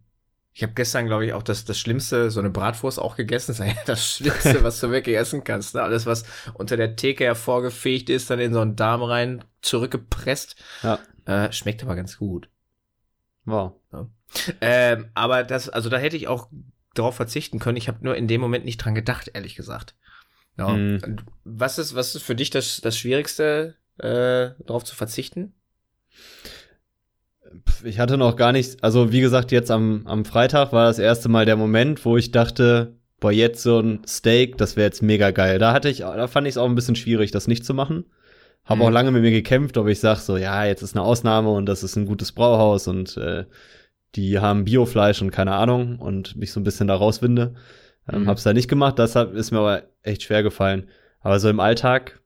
Ich habe gestern, glaube ich, auch das, das Schlimmste, so eine Bratwurst auch gegessen. Das ist ja das Schlimmste, was du wirklich essen kannst. Ne? Alles, was unter der Theke hervorgefegt ist, dann in so einen Darm rein zurückgepresst. Ja. Äh, schmeckt aber ganz gut. Wow. Ähm, aber das, also da hätte ich auch darauf verzichten können. Ich habe nur in dem Moment nicht dran gedacht, ehrlich gesagt. Ja. Mhm. Was ist, was ist für dich das, das Schwierigste, äh, darauf zu verzichten? Ich hatte noch gar nicht, also wie gesagt, jetzt am, am Freitag war das erste Mal der Moment, wo ich dachte, boah, jetzt so ein Steak, das wäre jetzt mega geil. Da hatte ich, da fand ich es auch ein bisschen schwierig, das nicht zu machen. Habe Mhm. auch lange mit mir gekämpft, ob ich sag so, ja, jetzt ist eine Ausnahme und das ist ein gutes Brauhaus und äh, die haben Biofleisch und keine Ahnung und mich so ein bisschen da rauswinde. Ähm, Mhm. Hab's da nicht gemacht, deshalb ist mir aber echt schwer gefallen. Aber so im Alltag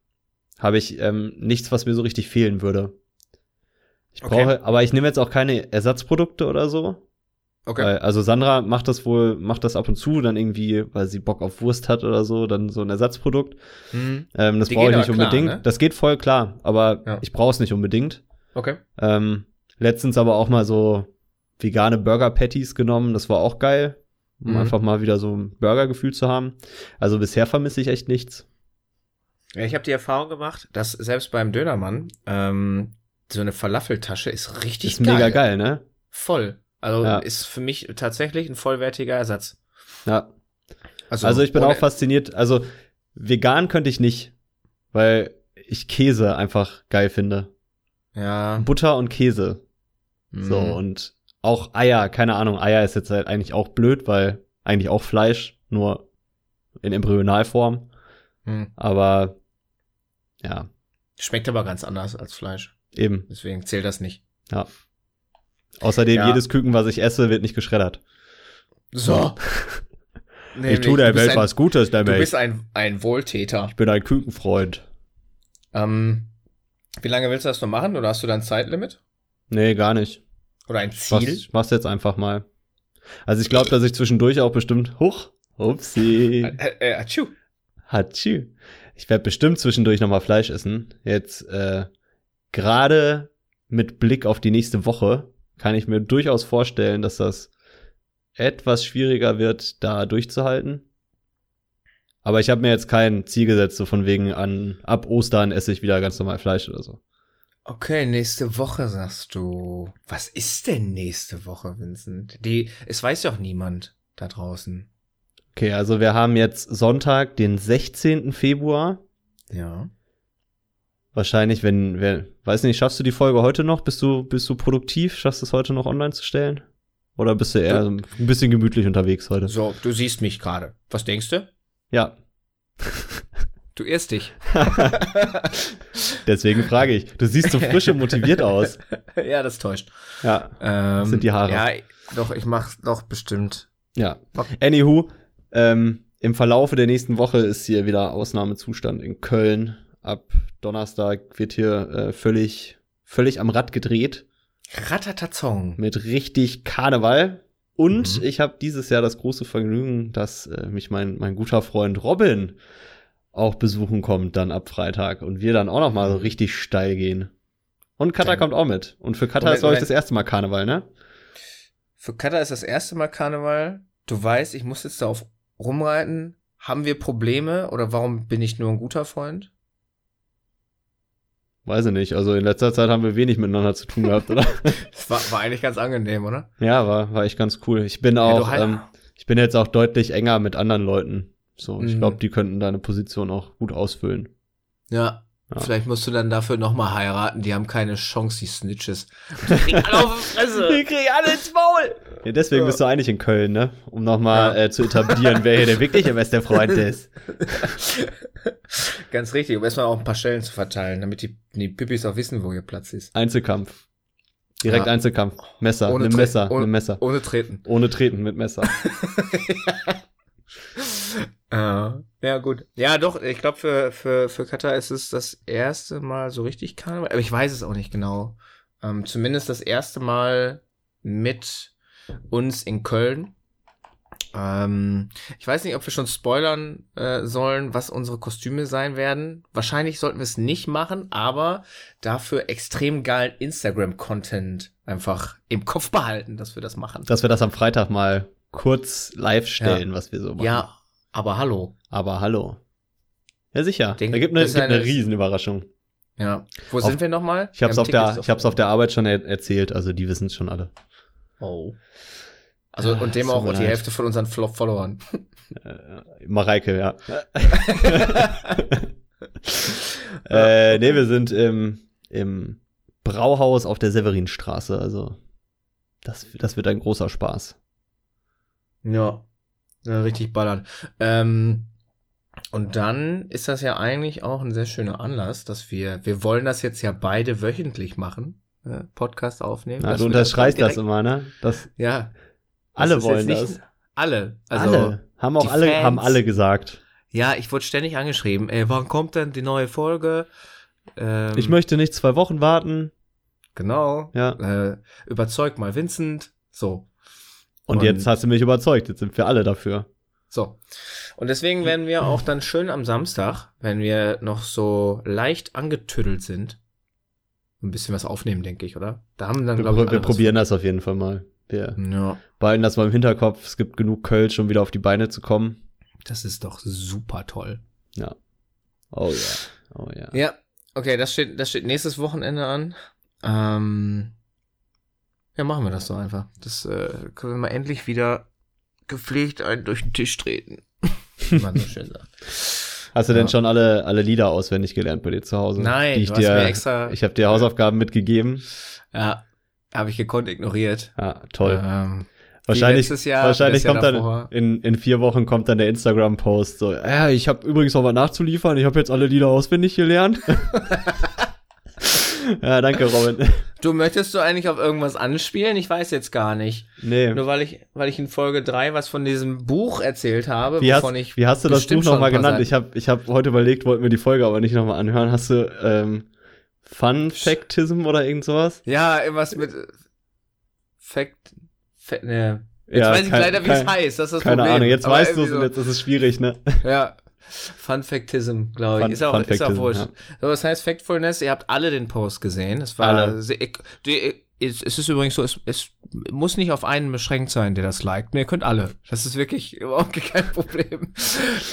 habe ich ähm, nichts, was mir so richtig fehlen würde. Ich Okay. brauche, aber ich nehme jetzt auch keine Ersatzprodukte oder so. Okay. Weil, also Sandra macht das wohl, macht das ab und zu, dann irgendwie, weil sie Bock auf Wurst hat oder so, dann so ein Ersatzprodukt. Mhm. Ähm, das brauche ich nicht klar, unbedingt. ne? Das geht voll klar, aber Ja. ich brauche es nicht unbedingt. Okay. Ähm, letztens aber auch mal so vegane Burger Patties genommen, das war auch geil, um Mhm. einfach mal wieder so ein Burgergefühl zu haben. Also bisher vermisse ich echt nichts. Ja, ich habe die Erfahrung gemacht, dass selbst beim Dönermann ähm, so eine Falafeltasche ist richtig Ist mega geil, ne? Voll. Also Ja. ist für mich tatsächlich ein vollwertiger Ersatz. Ja. Also ich bin auch fasziniert. Also vegan könnte ich nicht, weil ich Käse einfach geil finde. Ja. Butter und Käse. So, mhm. und auch Eier, keine Ahnung, Eier ist jetzt halt eigentlich auch blöd, weil eigentlich auch Fleisch, nur in Embryonalform. Mhm. Aber ja, Schmeckt aber ganz anders als Fleisch. Eben. Deswegen zählt das nicht. Ja. Außerdem, Ja. jedes Küken, was ich esse, wird nicht geschreddert. So. ich tue der Welt was Gutes Du damit. bist ein, ein Wohltäter. Ich bin ein Kükenfreund. Ähm, wie lange willst du das noch machen? Oder hast du da ein Zeitlimit? Nee, gar nicht. Oder ein Ziel? ich mach's jetzt einfach mal. Also ich glaube, dass ich zwischendurch auch bestimmt, huch, upsi, Äh, äh, atschu. hatschu. Ich werde bestimmt zwischendurch nochmal Fleisch essen. Jetzt äh, gerade mit Blick auf die nächste Woche kann ich mir durchaus vorstellen, dass das etwas schwieriger wird, da durchzuhalten. Aber ich habe mir jetzt kein Ziel gesetzt, so von wegen an ab Ostern esse ich wieder ganz normal Fleisch oder so. Okay, nächste Woche sagst du. Was ist denn nächste Woche, Vincent? Die, es weiß ja auch niemand da draußen. Okay, also wir haben jetzt Sonntag, den 16. Februar. Ja. Wahrscheinlich, wenn, wenn, weiß nicht, schaffst du die Folge heute noch? Bist du, bist du produktiv? Schaffst du es heute noch online zu stellen? Oder bist du eher so ein bisschen gemütlich unterwegs heute? So, du siehst mich gerade. Was denkst du? Ja, Du irrst dich. deswegen frage ich. Du siehst so frisch und motiviert aus. ja, das täuscht. Ja, Ähm, sind die Haare. Ja, doch, ich mach's doch bestimmt. ja. Anywho, ähm, im Verlaufe der nächsten Woche ist hier wieder Ausnahmezustand in Köln. Ab Donnerstag wird hier äh, völlig, völlig am Rad gedreht. Ratatazong. mit richtig Karneval. Und Mhm. ich habe dieses Jahr das große Vergnügen, dass äh, mich mein, mein guter Freund Robin auch besuchen kommt dann ab Freitag und wir dann auch noch mal so richtig steil gehen. Und Dann- kommt auch mit. Und für Moment, ist, glaube ich, das erste Mal Karneval, ne? Für Katha ist das erste Mal Karneval. Du weißt, ich muss jetzt darauf rumreiten. Haben wir Probleme oder warum bin ich nur ein guter Freund? Weiß ich nicht. Also in letzter Zeit haben wir wenig miteinander zu tun gehabt, oder? Das war, war eigentlich ganz angenehm, oder? ja, war, war echt ganz cool. Ich bin Ja, auch, du halt- ähm, ich bin jetzt auch deutlich enger mit anderen Leuten. So, ich Mhm. glaube, die könnten deine Position auch gut ausfüllen. Ja. Ja. Vielleicht musst du dann dafür nochmal heiraten. Die haben keine Chance, die Snitches. Die kriegen alle auf die Fresse. kriegen alle ins Maul. Ja, deswegen Ja. bist du eigentlich in Köln, ne? Um nochmal Ja. äh, zu etablieren, wer hier der wirkliche beste Freund ist. Ganz richtig, um erstmal auch ein paar Stellen zu verteilen, damit die, die Pippis auch wissen, wo ihr Platz ist. Einzelkampf. Direkt Ja. Einzelkampf. Messer, Ohne mit Tre- Messer, ohne- mit Messer. Ohne treten. Ohne Treten, mit Messer. Ja. Ja, gut. Ja, doch, ich glaube, für, für, für Katar ist es das erste Mal so richtig Karneval. Aber ich weiß es auch nicht genau. Ähm, zumindest das erste Mal mit uns in Köln. Ähm, ich weiß nicht, ob wir schon spoilern äh, sollen, was unsere Kostüme sein werden. Wahrscheinlich sollten wir es nicht machen, aber dafür extrem geilen Instagram-Content einfach im Kopf behalten, dass wir das machen. Dass wir das am Freitag mal kurz live stellen, was wir so machen. Ja, aber hallo. Aber hallo. Ja, sicher. Denk- da gibt eine, ist gibt eine eine- Riesenüberraschung. Ja. Wo Auf- sind wir nochmal? Ich hab's, auf der, Tickets ich hab's auf der Arbeit schon er erzählt, also die wissen es schon alle. Oh. Also, und dem auch mir die. Hälfte von unseren Flo- Followern. Mareike, ja. äh, nee, wir sind im, im Brauhaus auf der Severinstraße, also das, das wird ein großer Spaß. Ja. Ja richtig ballern. Ähm, und dann ist das ja eigentlich auch ein sehr schöner Anlass, dass wir, wir wollen das jetzt ja beide wöchentlich machen, äh, Podcast aufnehmen. Ja, du wir das immer, ne? Das, Ja. alle Das wollen das. nicht- Alle. Also, alle. Haben auch alle, Fans- haben alle gesagt. ja, ich wurde ständig angeschrieben. Ey, wann kommt denn die neue Folge? Ähm, Ich möchte nicht zwei Wochen warten. Genau. Ja. Äh, überzeug mal Vincent. So. Und, Und- jetzt hast du mich überzeugt. Jetzt sind wir alle dafür. So. Und deswegen werden wir auch dann schön am Samstag, wenn wir noch so leicht angetüdelt sind, ein bisschen was aufnehmen, denke ich, oder? Da haben dann, Wir, glaube ich, wir probieren das auf jeden Fall mal. Wir. Ja, behalten das mal im Hinterkopf. Es gibt genug Kölsch, um wieder auf die Beine zu kommen. das ist doch super toll. Oh ja. Oh ja. Ja, okay, das steht, das steht nächstes Wochenende an. Ähm, ja, machen wir das so einfach. Das äh, können wir mal endlich wieder gepflegt einen durch den Tisch treten. Wie man so schön sagt. Hast du Ja. denn schon alle, alle Lieder auswendig gelernt bei dir zu Hause? Nein, die ich du hast dir, mir extra- Ich habe dir Hausaufgaben mitgegeben. Ja, habe ich gekonnt ignoriert. Ja, toll. Ähm, wahrscheinlich Jahr, wahrscheinlich kommt dann in, in vier Wochen kommt dann der Instagram-Post so, ja, ich habe übrigens noch was nachzuliefern. Ich habe jetzt alle Lieder auswendig gelernt. ja, danke, Robin. Du möchtest du eigentlich auf irgendwas anspielen? Ich weiß jetzt gar nicht. Nee. Nur weil ich, weil ich in Folge 3 was von diesem Buch erzählt habe, Wie hast, wovon ich. wie hast du das Buch nochmal genannt? Ich habe ich hab heute überlegt, wollten wir die Folge aber nicht nochmal anhören. Hast du ähm, Fun Factism oder irgend sowas? Ja, irgendwas mit äh, Fact. Fact ne. Jetzt Ja, weiß ich kein- leider, wie es heißt. Das ist das Keine Problem. Ahnung, jetzt Aber weißt du es irgendwie und jetzt ist es schwierig, ne? so, Ja. Fun Factism, glaube ich. Fun- ist auch, ist auch wurscht. ja. So, was heißt Factfulness? Ihr habt alle den Post gesehen. Es war Alle. sehr, die, es, ist übrigens so, es, es muss nicht auf einen beschränkt sein, der das liked. Ihr könnt alle. Das ist wirklich überhaupt kein Problem.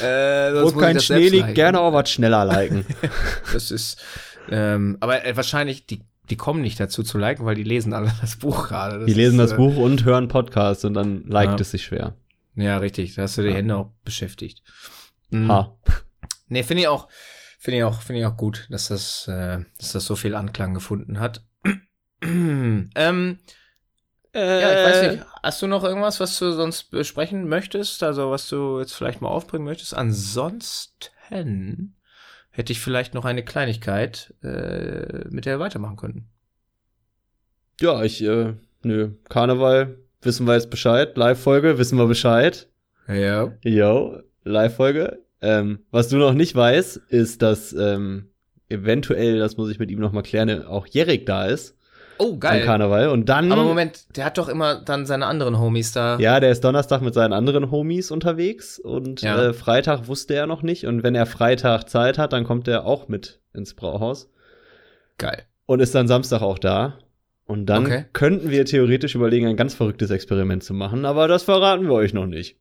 Äh, Wo kein Schnee liegt, gerne auch was schneller liken. Das ist, ähm, aber äh, wahrscheinlich, die, die kommen nicht dazu zu liken, weil die lesen alle das Buch gerade. Das Die lesen ist, das äh, Buch und hören Podcast und dann liked Ja. es sich schwer. Ja, richtig. Da hast du die Ja. Hände auch beschäftigt. Mhm. Ha. Nee, finde ich auch, finde ich auch, finde ich auch gut, dass das, äh, dass das so viel Anklang gefunden hat. ähm, Äh, ja, ich weiß nicht. Hast du noch irgendwas, was du sonst besprechen möchtest? Also, was du jetzt vielleicht mal aufbringen möchtest? Ansonsten hätte ich vielleicht noch eine Kleinigkeit, äh, mit der wir weitermachen könnten. Ja, ich, äh, nö, Karneval, wissen wir jetzt Bescheid. Live-Folge, wissen wir Bescheid. Ja. Yo, Live-Folge. Ähm, was du noch nicht weißt, ist, dass ähm, eventuell, das muss ich mit ihm noch mal klären, auch Jerik da ist Oh, am geil. Karneval. Und dann, Aber Moment, der hat doch immer dann seine anderen Homies da. ja, der ist Donnerstag mit seinen anderen Homies unterwegs und Ja. äh, Freitag wusste er noch nicht. Und wenn er Freitag Zeit hat, dann kommt er auch mit ins Brauhaus Geil. und ist dann Samstag auch da. Und dann Okay. könnten wir theoretisch überlegen, ein ganz verrücktes Experiment zu machen, aber das verraten wir euch noch nicht.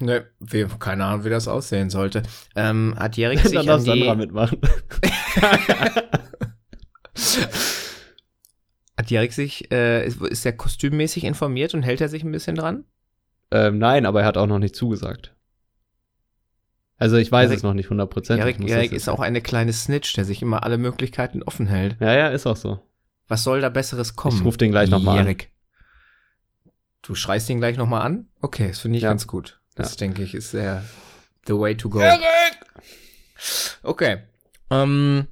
Ne, wir, keine Ahnung, wie das aussehen sollte. Ähm, hat Jerik sich dann an darf die, Sandra mitmachen. hat Jerik sich, äh, ist, ist der kostümmäßig informiert und hält er sich ein bisschen dran? Ähm, nein, aber er hat auch noch nicht zugesagt. Also ich weiß Erik- es noch nicht hundertprozentig. Erik, Ich muss Erik ist auch eine kleine Snitch, der sich immer alle Möglichkeiten offen hält. Ja, ja, ist auch so. Was soll da Besseres kommen? Ich ruf den gleich noch mal an. Du schreist ihn gleich nochmal an? Okay, das finde ich Ja. ganz gut. Das Ja. denke ich ist der the way to go. Okay. Ähm,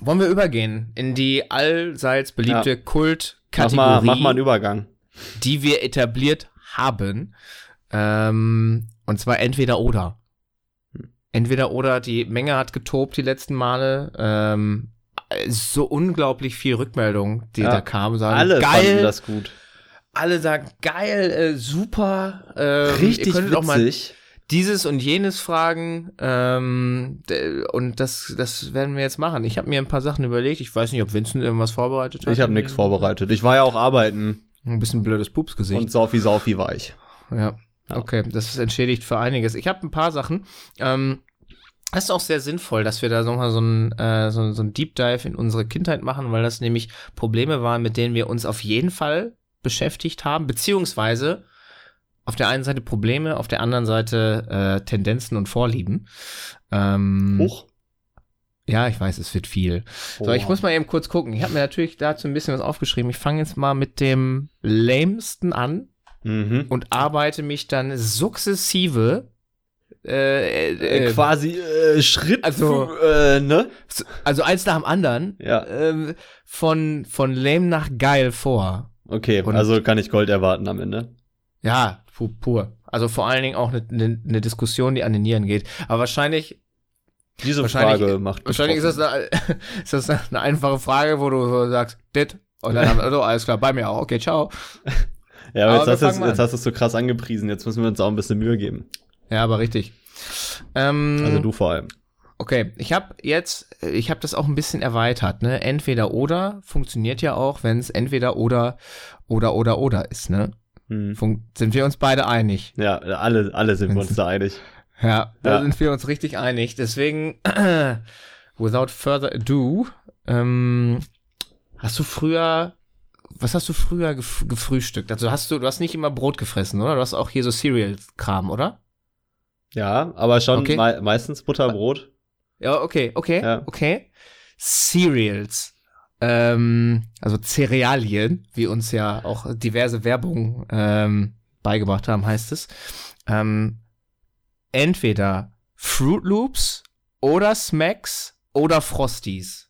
wollen wir übergehen in die allseits beliebte Ja. Mach Kultkategorie, mal, mach mal einen Übergang. die wir etabliert haben. Ähm, und zwar entweder oder. Hm. Entweder oder, die Menge hat getobt die letzten Male. Ähm, so unglaublich viel Rückmeldung, die Ja. da kamen. Sagen, Alle geil, fanden das gut. Alle sagen, geil, äh, super. Ähm, Richtig ihr auch mal witzig. dieses und jenes fragen. Ähm, und das, das werden wir jetzt machen. Ich habe mir ein paar Sachen überlegt. Ich weiß nicht, ob Vincent irgendwas vorbereitet hat. Ich habe nichts vorbereitet. Ich war ja auch arbeiten Ein bisschen blödes Pupsgesicht. und Saufi Saufi war ich. Ja. Ja. Okay, das ist entschädigt für einiges. Ich habe ein paar Sachen. Ähm, das ist auch sehr sinnvoll, dass wir da nochmal so ein, äh, so, so ein Deep Dive in unsere Kindheit machen, weil das nämlich Probleme waren, mit denen wir uns auf jeden Fall beschäftigt haben, beziehungsweise auf der einen Seite Probleme, auf der anderen Seite äh, Tendenzen und Vorlieben. Ähm, Hoch. Ja, ich weiß, es wird viel. So, ich muss mal eben kurz gucken. Ich habe mir natürlich dazu ein bisschen was aufgeschrieben. Ich fange jetzt mal mit dem lamesten an Mhm. und arbeite mich dann sukzessive äh, Äh, äh, quasi äh, Schritt, also- äh, ne? also eins nach dem anderen Ja, ähm, von von lame nach geil vor. Okay. Und- also kann ich Gold erwarten am Ende. Ja, pu pur. Also vor allen Dingen auch eine ne, ne Diskussion, die an den Nieren geht. Aber wahrscheinlich Diese Wahrscheinlich- Frage macht wahrscheinlich ist das, eine, ist das eine einfache Frage, wo du so sagst, dit und dann also, alles klar, bei mir auch. Okay, ciao. Ja, aber Aber jetzt wir hast, du jetzt hast du es so krass angepriesen. Jetzt müssen wir uns auch ein bisschen Mühe geben. Ja, aber richtig. Ähm, Also du vor allem. Okay, ich habe jetzt, ich habe das auch ein bisschen erweitert, ne? Entweder oder funktioniert ja auch, wenn es entweder oder oder oder oder ist, ne? Hm. Fun sind wir uns beide einig? Ja, alle, alle sind wir uns da einig. Ja, da Ja. sind wir uns richtig einig. Deswegen, without further ado, ähm, hast du früher, was hast du früher gef gefrühstückt? Also hast du, du hast nicht immer Brot gefressen, oder? Du hast auch hier so Cereal-Kram, oder? Ja, aber schon Okay. mei meistens Butterbrot. Ja, okay, okay, Ja. okay. Cereals. Ähm, also Cerealien, wie uns ja auch diverse Werbung ähm, beigebracht haben, heißt es. Ähm, entweder Fruit Loops oder Smacks oder Frosties.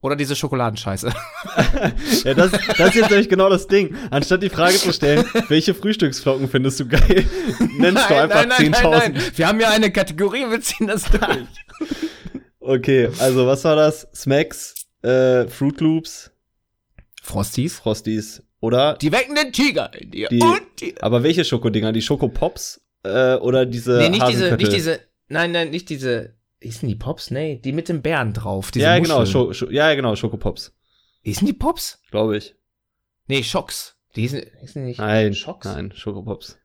Oder diese Schokoladenscheiße. ja, das, das ist jetzt nämlich genau das Ding. Anstatt die Frage zu stellen, welche Frühstücksflocken findest du geil, nennst du einfach 10.000. Wir haben ja eine Kategorie, wir ziehen das durch. Okay, also was war das? Smacks, äh, Fruit Loops, Frosties. Frosties oder Die wecken den Tiger in dir. Die- die, aber welche Schokodinger? Die Schokopops äh, oder diese Nee, nicht diese, nicht diese, nein, nein, nicht diese, hießen die Pops? Nee, die mit dem Bären drauf. Ja, genau. Scho Scho ja, genau, Schokopops, Hießen die Pops? glaube ich. Nee, Schocks. Die hießen, hießen nicht Nein, Schocks? nein, Schokopops.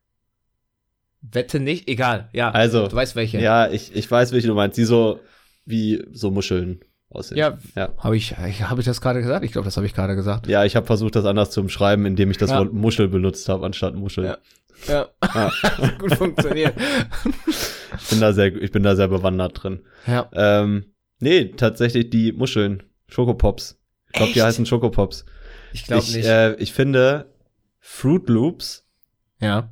Wette nicht, egal, ja. Also, Du weißt welche. ja, ich, ich weiß, welche du meinst. Die so wie so Muscheln aussehen. Ja, Ja. habe ich, habe ich das gerade gesagt? Ich glaube, das habe ich gerade gesagt. Ja, ich habe versucht, das anders zu umschreiben, indem ich das Ja. Wort Muschel benutzt habe, anstatt Muschel. Ja. Ja, Ja. gut funktioniert. Ich, bin da sehr, ich bin da sehr bewandert drin. ja. Ähm, nee, tatsächlich die Muscheln. Schokopops. Ich glaube, die heißen Schokopops. Ich glaube ich, nicht. Äh, ich finde, Fruit Loops, ja.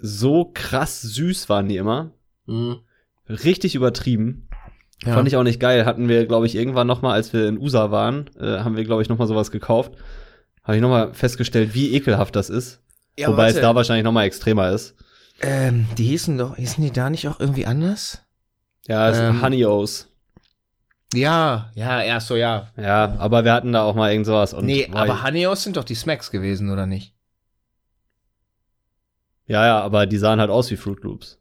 so krass süß waren die immer. Mhm. Richtig übertrieben. ja. Fand ich auch nicht geil. Hatten wir, glaube ich, irgendwann noch mal, als wir in USA waren, äh, haben wir, glaube ich, noch mal sowas gekauft. Habe ich noch mal festgestellt, wie ekelhaft das ist. Ja, Wobei warte. es da wahrscheinlich noch mal extremer ist. ähm, die hießen doch, hießen die da nicht auch irgendwie anders? Ja, es Ähm, sind Honey O's. Ja, ja, ja, so, ja. Ja, aber wir hatten da auch mal irgend sowas. Und nee, aber Honeyos sind doch die Smacks gewesen, oder nicht? Ja, ja, aber die sahen halt aus wie Fruit Loops.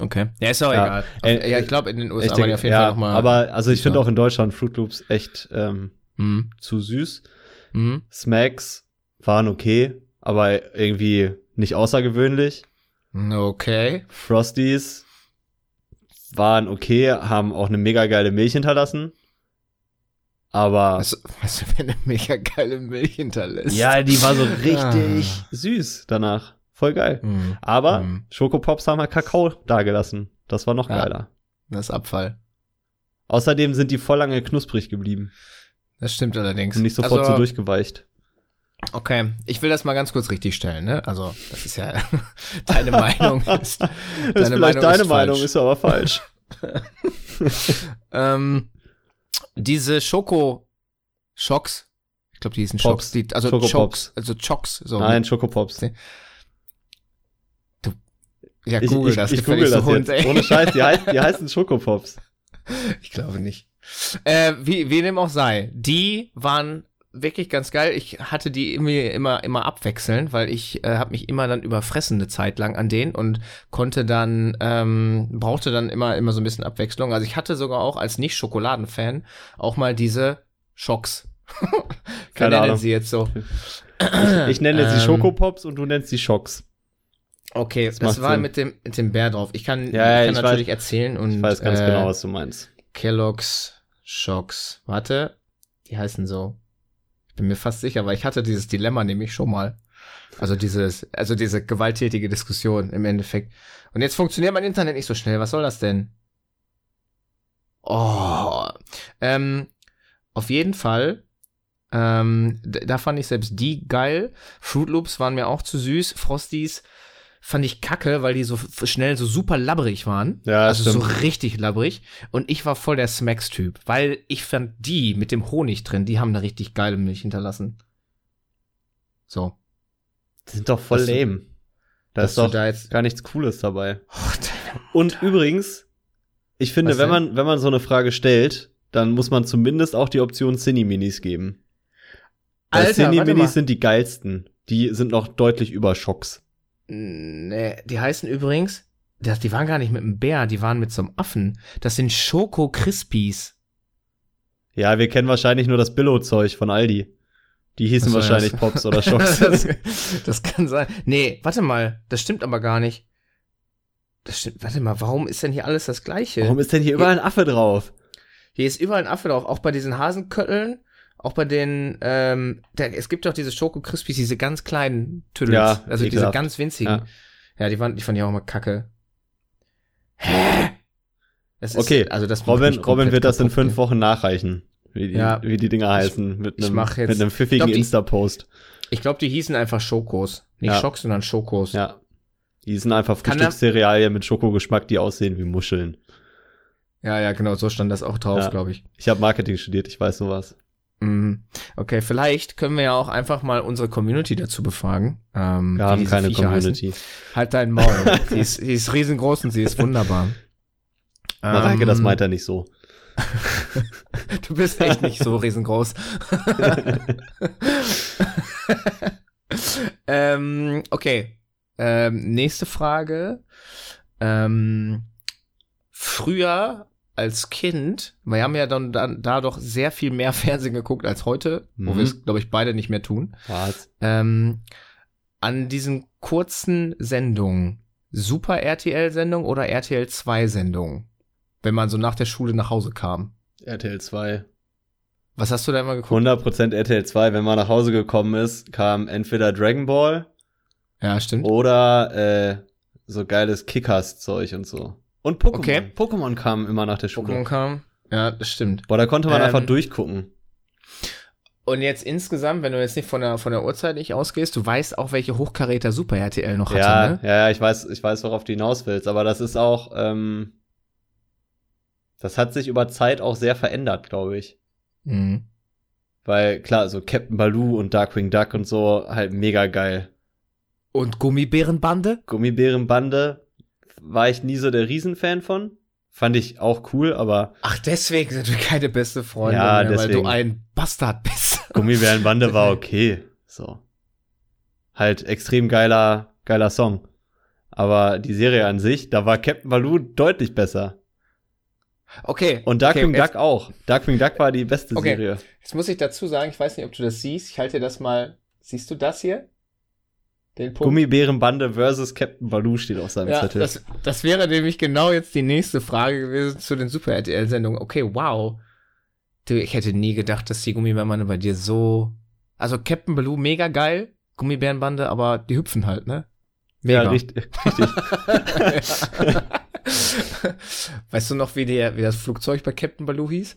Okay. Ja, ist auch Ja. egal. Äh, Auf, ja, ich glaube, in den USA waren die auf jeden ja, Fall nochmal. aber also ich finde auch in Deutschland Fruit Loops echt ähm, Mhm. zu süß. Mhm. Smacks waren okay, aber irgendwie nicht außergewöhnlich. Okay. Frosties waren okay, haben auch eine mega geile Milch hinterlassen. Aber Was, was für eine mega geile Milch hinterlässt. ja, die war so richtig Ah. süß danach. Voll geil. Mhm. Aber Mhm. Schokopops haben halt Kakao dagelassen. Das war noch Ja. geiler. Das ist Abfall. Außerdem sind die voll lange knusprig geblieben Das stimmt allerdings. und nicht sofort also, so durchgeweicht. Okay, ich will das mal ganz kurz richtig stellen, ne? Also, das ist ja deine Meinung ist. Das ist Deine vielleicht Meinung deine ist Meinung, falsch. ist aber falsch. Ähm, diese Schoko Schocks, ich glaube, die hießen. Schocks, die, also Schokopops. Schocks, also Chocks, so. Nein, Schokopops. Ja, Ich, google ich, das, ich google das so Hund, jetzt. ey. Ohne Scheiß, die, heißt, die heißen Schokopops. Ich glaube nicht. Äh, wie, wie dem auch sei, die waren wirklich ganz geil. Ich hatte die irgendwie immer, immer abwechselnd, weil ich äh, habe mich immer dann überfressen eine Zeit lang an denen und konnte dann, ähm, brauchte dann immer, immer so ein bisschen Abwechslung. Also ich hatte sogar auch als Nicht-Schokoladen-Fan auch mal diese Schocks. Keine nennen Ahnung. sie jetzt so. Ich, ich nenne sie Ähm, Schokopops und du nennst sie Schocks. Okay, Das das, war Sinn. mit dem, mit dem Bär drauf. Ich kann, Ja, ich kann ich natürlich weiß- erzählen und Ich weiß ganz äh, genau, was du meinst. Kellogg's Shocks. Warte, die heißen so. Ich bin mir fast sicher, weil ich hatte dieses Dilemma nämlich schon mal. Also dieses, also diese gewalttätige Diskussion im Endeffekt. Und jetzt funktioniert mein Internet nicht so schnell. Was soll das denn? Oh, ähm, auf jeden Fall. Ähm, da fand ich selbst die geil. Fruit Loops waren mir auch zu süß. Frosties fand ich kacke, weil die so schnell so super labbrig waren. Ja, also stimmt. so richtig labbrig. Und ich war voll der Smacks-Typ, weil ich fand die mit dem Honig drin, die haben eine richtig geile Milch hinterlassen. So. Die sind doch voll Dass du- lame. Da ist doch da jetzt. gar nichts Cooles dabei. Oh, Und übrigens, ich finde, Was wenn denn? man, wenn man so eine Frage stellt, dann muss man zumindest auch die Option Cine-Minis geben. Weil Alter. Cine-Minis sind die geilsten. Die sind noch deutlich über Schocks. Nee, die heißen übrigens, das, die waren gar nicht mit einem Bär, die waren mit so einem Affen. Das sind Schoko Crispies. Ja, wir kennen wahrscheinlich nur das Billo-Zeug von Aldi. Die hießen Ach so, wahrscheinlich Pops oder Schocks. das, das kann sein. Nee, warte mal, das stimmt aber gar nicht. Das stimmt, warte mal, warum ist denn hier alles das gleiche? Warum ist denn hier überall ein Affe drauf? Hier ist überall ein Affe drauf, auch bei diesen Hasenkötteln, auch bei den, ähm, der, es gibt doch diese Schoko Crispies, diese ganz kleinen Tüdels, Ja, also diese ganz winzigen. Ja. Ja, die, waren, die fand ich auch immer kacke. Hä? Das ist, Okay, also das Robin, Robin wird das in fünf ey. Wochen nachreichen, wie die, Ja. wie die Dinger heißen, mit einem, jetzt- mit einem pfiffigen Insta-Post. Ich glaube, die hießen einfach Schokos. Nicht Ja. Schocks, sondern Schokos. Ja. Die sind einfach Kann er- Frühstückscerealien mit Schokogeschmack, die aussehen wie Muscheln. ja, ja, genau, so stand das auch drauf, Ja. glaube ich. Ich habe Marketing studiert, ich weiß sowas. Mhm. Okay, vielleicht können wir ja auch einfach mal unsere Community dazu befragen. Ähm, Wir haben keine Viecher Community. Heißen. Halt dein Maul. die, ist, die ist riesengroß und sie ist wunderbar. Mareike, das Ähm, meint er nicht so. Du bist echt nicht so riesengroß. ähm, okay. Ähm, nächste Frage. Ähm, früher als Kind, wir haben ja dann, dann da doch sehr viel mehr Fernsehen geguckt als heute, wo Mhm. wir es, glaube ich, beide nicht mehr tun. Was? Ähm, an diesen kurzen Sendungen, Super RTL-Sendung oder RTL 2-Sendung, wenn man so nach der Schule nach Hause kam. RTL 2. Was hast du da immer geguckt? 100% RTL 2, wenn man nach Hause gekommen ist, kam entweder Dragon Ball Ja, stimmt. oder äh, so geiles Kickers-Zeug und so. Und Pokémon. Okay. Pokémon kam immer nach der Schule. Pokémon kam. Ja, das stimmt. Boah, da konnte man Ähm, einfach durchgucken. Und jetzt insgesamt, wenn du jetzt nicht von der, von der Uhrzeit nicht ausgehst, du weißt auch, welche Hochkaräter Super RTL noch hatte, Ja, ne? ja, ja, ich weiß, ich weiß, worauf du hinaus willst, aber das ist auch, ähm, das hat sich über Zeit auch sehr verändert, glaube ich. Mhm. Weil, klar, so Captain Baloo und Darkwing Duck und so, halt mega geil. Und Gummibärenbande? Gummibärenbande war ich nie so der Riesenfan von. Fand ich auch cool, aber Ach, deswegen sind wir keine beste Freunde Ja, mehr, weil deswegen. du ein Bastard bist. Gummibärenbande war okay. So. Halt extrem geiler, geiler Song. Aber die Serie an sich, da war Captain Baloo deutlich besser. Okay. Und Darkwing okay, Duck auch. Darkwing Duck war die beste Okay. Serie. Jetzt muss ich dazu sagen, ich weiß nicht, ob du das siehst. Ich halte dir das mal. Siehst du das hier? Den Punkt. Gummibärenbande versus Captain Baloo steht auf seinem Ja, Zettel. das, das wäre nämlich genau jetzt die nächste Frage gewesen zu den Super RTL-Sendungen. Okay, wow. Du, ich hätte nie gedacht, dass die Gummibärenbande bei dir so. Also Captain Baloo mega geil, Gummibärenbande, aber die hüpfen halt, ne? ja, richtig. richtig. weißt du noch, wie, der, wie das Flugzeug bei Captain Baloo hieß?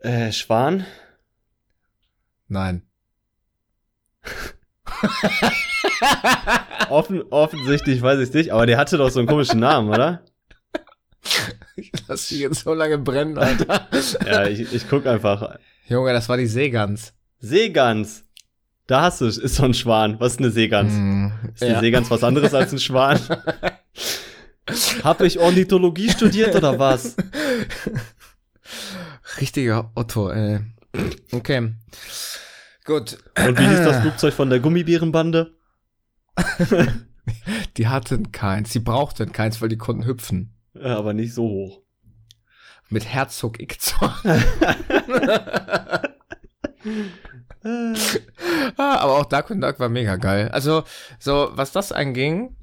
äh, Schwan? Nein. Offen, offensichtlich weiß ich nicht, aber der hatte doch so einen komischen Namen, oder? Ich lass dich jetzt so lange brennen, Alter. Ja, ich, ich guck einfach. Junge, das war die Seegans. Seegans. Da hast du es, ist so ein Schwan. Was ist eine Seegans? Mm, Ist die ja. Seegans was anderes als ein Schwan? Hab ich Ornithologie studiert oder was? Richtiger Otto, ey. Okay. Gut. Und wie hieß das Flugzeug von der Gummibärenbande? Die hatten keins. Die brauchten keins, weil die konnten hüpfen. Ja, aber nicht so hoch. Mit Herzog Ickzor. ah, aber auch Dark and Dark war mega geil. Also, so, was das anging,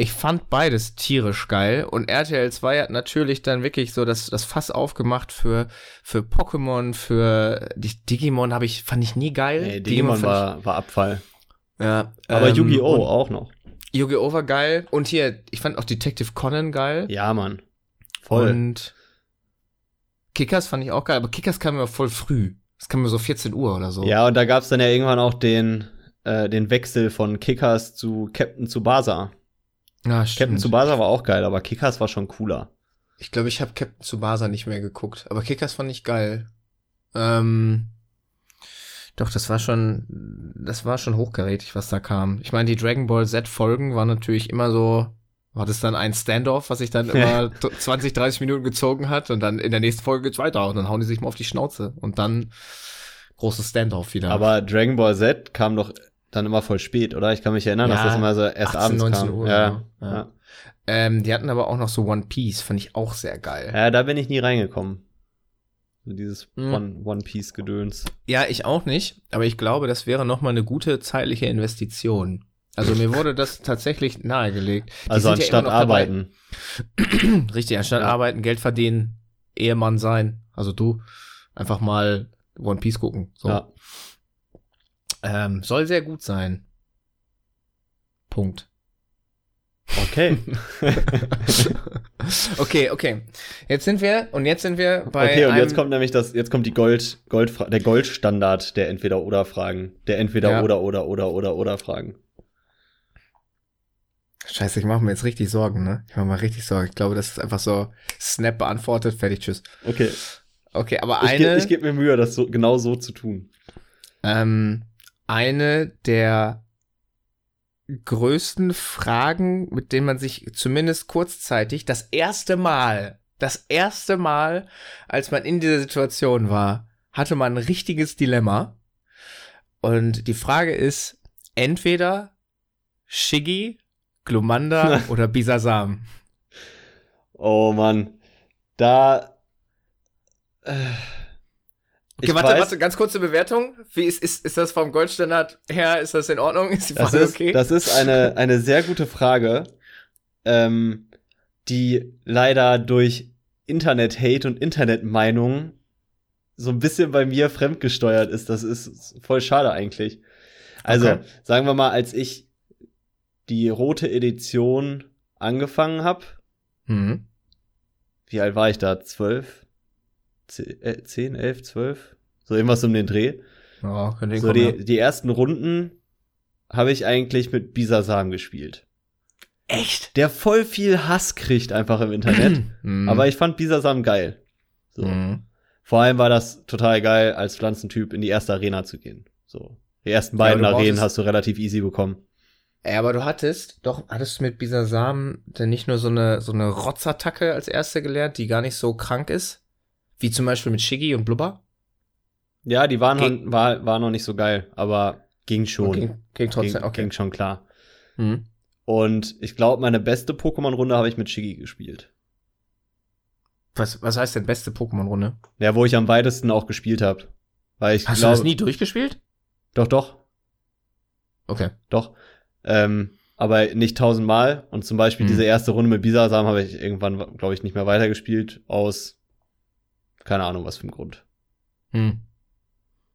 ich fand beides tierisch geil und RTL 2 hat natürlich dann wirklich so das, das Fass aufgemacht für, für Pokémon, für die Digimon habe ich, fand ich nie geil. Nee, Digimon war, war Abfall. Ja. Aber ähm, Yu-Gi-Oh! auch noch. Yu-Gi-Oh! war geil und hier, ich fand auch Detective Conan geil. Ja, Mann. Voll. Und Kickers fand ich auch geil, aber Kickers kam mir voll früh. Das kam mir so 14 Uhr oder so. Ja, und da gab's dann ja irgendwann auch den, äh, den Wechsel von Kickers zu Captain Tsubasa. Ja Captain. Tsubasa war auch geil, aber Kickers war schon cooler. Ich glaube, ich habe Captain Tsubasa nicht mehr geguckt, aber Kickers fand ich geil. Ähm, doch, das war schon, das war schon hochkarätig, was da kam. Ich meine, die Dragon Ball Z Folgen waren natürlich immer so, war das dann ein Standoff, was sich dann immer t- 20, 30 Minuten gezogen hat und dann in der nächsten Folge geht's weiter und dann hauen die sich mal auf die Schnauze und dann großes Standoff wieder. Aber Dragon Ball Z kam doch dann immer voll spät, oder? Ich kann mich erinnern, dass Ja, das immer so erst 18, abends 19 kam. Uhr, ja, ja. ja. ähm, die hatten aber auch noch so One Piece, fand ich auch sehr geil. ja, da bin ich nie reingekommen. So dieses Mhm. One, One Piece Gedöns. Ja, ich auch nicht, aber ich glaube, das wäre noch mal eine gute zeitliche Investition. Also mir wurde das tatsächlich nahegelegt. Die Also ja anstatt dabei. arbeiten. Richtig, anstatt Ja. arbeiten, Geld verdienen, Ehemann sein. Also du einfach mal One Piece gucken. So. Ja. Ähm, soll sehr gut sein. Punkt. Okay. okay, okay. Jetzt sind wir und jetzt sind wir bei okay, und jetzt kommt nämlich das, jetzt kommt die Gold, Gold, der Goldstandard der Entweder-Oder-Fragen. Der Ja. Entweder-Oder, Oder, Oder, Oder, Oder-Fragen. Scheiße, ich mache mir jetzt richtig Sorgen, ne? Ich mache mir richtig Sorgen. Ich glaube, das ist einfach so Snap beantwortet, fertig, tschüss. Okay. Okay, aber Ich, eine, ge ich gebe mir Mühe, das so, genau so zu tun. ähm, eine der größten Fragen, mit denen man sich zumindest kurzzeitig das erste Mal, das erste Mal, als man in dieser Situation war, hatte man ein richtiges Dilemma. Und die Frage ist, entweder Shiggy, Glumanda oder Bisasam. Oh Mann. Da. Äh, Okay, warte, weiß, warte, ganz kurze Bewertung. Wie ist, ist, ist das vom Goldstandard her? Ist das in Ordnung? Ist die Das Frage ist, okay? das ist eine, eine sehr gute Frage, ähm, die leider durch Internet-Hate und Internet-Meinung so ein bisschen bei mir fremdgesteuert ist. Das ist voll schade eigentlich. Also, Okay. sagen wir mal, als ich die rote Edition angefangen habe, Mhm. wie alt war ich da? Zwölf? Ze- äh, Zehn, elf, zwölf? So irgendwas um den Dreh. Ja, könnte So hinkommen, die, die ersten Runden habe ich eigentlich mit Bisasam gespielt. ja. Echt? Der voll viel Hass kriegt einfach im Internet. Mhm. aber ich fand Bisasam geil. So. Mhm. Vor allem war das total geil, als Pflanzentyp in die erste Arena zu gehen. So. Die ersten beiden du Arenen hast du relativ easy bekommen. Ey, aber du hattest, doch, hattest du mit Bisasam denn nicht nur so eine, so eine Rotzattacke als erste gelernt, die gar nicht so krank ist? Wie zum Beispiel mit Shiggy und Blubber? Ja, die waren Ging- noch, war, war noch nicht so geil, aber ging schon. Ging, ging trotzdem, ging, okay. ging schon klar. Mhm. Und ich glaube, meine beste Pokémon-Runde habe ich mit Shiggy gespielt. Was, was heißt denn beste Pokémon-Runde? Ja, wo ich am weitesten auch gespielt habe. Weil ich Hast glaube, du das nie durchgespielt? Doch, doch, Okay. doch. Ähm, aber nicht tausendmal. Und zum Beispiel Mhm. diese erste Runde mit Bisasam habe ich irgendwann, glaube ich, nicht mehr weitergespielt. Aus keine Ahnung, was für ein Grund. Hm.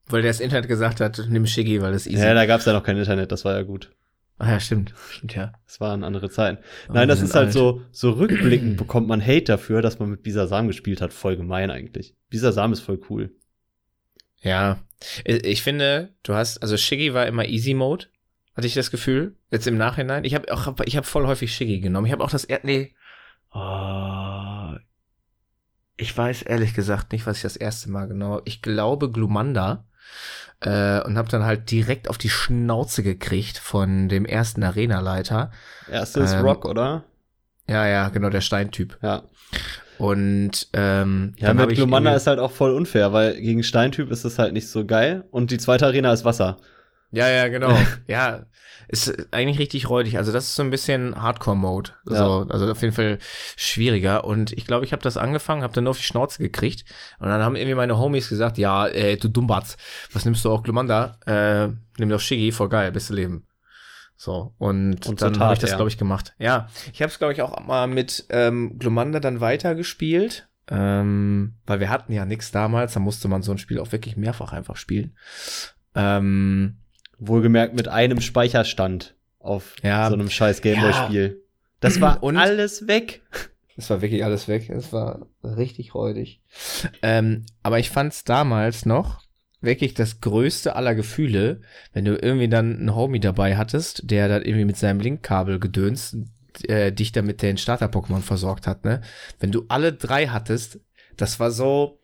Weil der das Internet gesagt hat, nimm Shiggy, weil das easy. Ja, da gab es ja noch kein Internet, das war ja gut. ah ja, stimmt. Stimmt, ja. Das waren andere Zeiten. Oh, Nein, das ist halt alt. so, so rückblickend bekommt man Hate dafür, dass man mit Bisasam gespielt hat. Voll gemein eigentlich. Bisasam ist voll cool. Ja. Ich finde, du hast, also Shiggy war immer Easy Mode, hatte ich das Gefühl. Jetzt im Nachhinein. Ich habe auch, ich habe voll häufig Shiggy genommen. Ich habe auch das, er nee. Oh, ich weiß ehrlich gesagt nicht, was ich das erste Mal genau. Ich glaube Glumanda. Äh, und habe dann halt direkt auf die Schnauze gekriegt von dem ersten Arenaleiter. Erstes Ähm, Rock, oder? Ja, ja, genau, der Steintyp. Ja. Und ähm, Ja, mit Glumanda ist halt auch voll unfair, weil gegen Steintyp ist das halt nicht so geil. Und die zweite Arena ist Wasser. Ja, ja, genau. ja, ist eigentlich richtig räudig. Also das ist so ein bisschen Hardcore-Mode. Ja. So, also auf jeden Fall schwieriger. Und ich glaube, ich habe das angefangen, habe dann nur auf die Schnauze gekriegt. Und dann haben irgendwie meine Homies gesagt, ja, äh, du Dummbatz, was nimmst du auch Glumanda? Äh, nimm doch Shiggy, voll geil, beste Leben. So, und, Und dann habe ich das, ja. glaube ich, gemacht. Ja, ich habe es, glaube ich, auch mal mit ähm, Glumanda dann weitergespielt. Ähm, weil wir hatten ja nichts damals, da musste man so ein Spiel auch wirklich mehrfach einfach spielen. Ähm, Wohlgemerkt mit einem Speicherstand auf Ja. so einem scheiß Gameboy-Spiel. Das war Und- alles weg. Es war wirklich alles weg. Es war richtig räudig. Ähm, aber ich fand es damals noch wirklich das größte aller Gefühle, wenn du irgendwie dann einen Homie dabei hattest, der dann irgendwie mit seinem Linkkabel gedönst, äh, dich dann mit den Starter-Pokémon versorgt hat, ne? Wenn du alle drei hattest, das war so,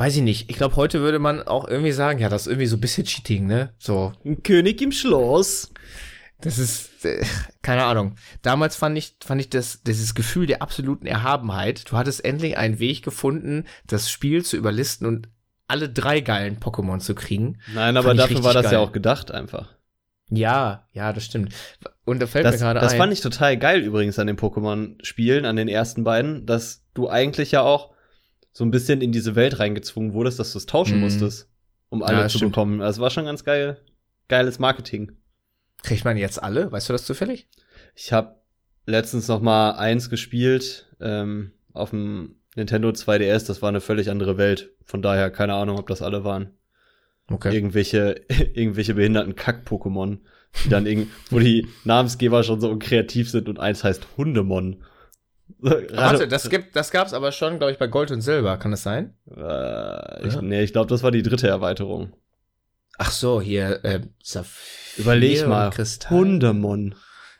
weiß ich nicht. Ich glaube, heute würde man auch irgendwie sagen, ja, das ist irgendwie so ein bisschen Cheating, ne? So, Ein König im Schloss. das ist, äh, keine Ahnung. Damals fand ich, fand ich das, dieses Gefühl der absoluten Erhabenheit. Du hattest endlich einen Weg gefunden, das Spiel zu überlisten und alle drei geilen Pokémon zu kriegen. Nein, aber dafür war das ja geil. auch gedacht einfach. Ja, ja, das stimmt. Und da fällt Das, mir gerade das ein. fand ich total geil übrigens an den Pokémon-Spielen, an den ersten beiden, dass du eigentlich ja auch so ein bisschen in diese Welt reingezwungen wurdest, dass du es tauschen Mhm. musstest, um Ja, alle das zu stimmt. bekommen. Das war schon ganz geil. Geiles Marketing. Kriegt man jetzt alle? Weißt du das zufällig? Ich habe letztens noch mal eins gespielt ähm, auf dem Nintendo 2DS. Das war eine völlig andere Welt. Von daher keine Ahnung, ob das alle waren. Okay. Irgendwelche, irgendwelche behinderten Kack-Pokémon, die dann irgend, wo die Namensgeber schon so unkreativ sind und eins heißt Hundemon. Warte, das gibt, das gab's aber schon, glaube ich, bei Gold und Silber. Kann das sein? Äh, ich, Ja. nee, ich glaube, das war die dritte Erweiterung. Ach so, hier, äh, Saphir Überleg mal. Kristall. Hundemon.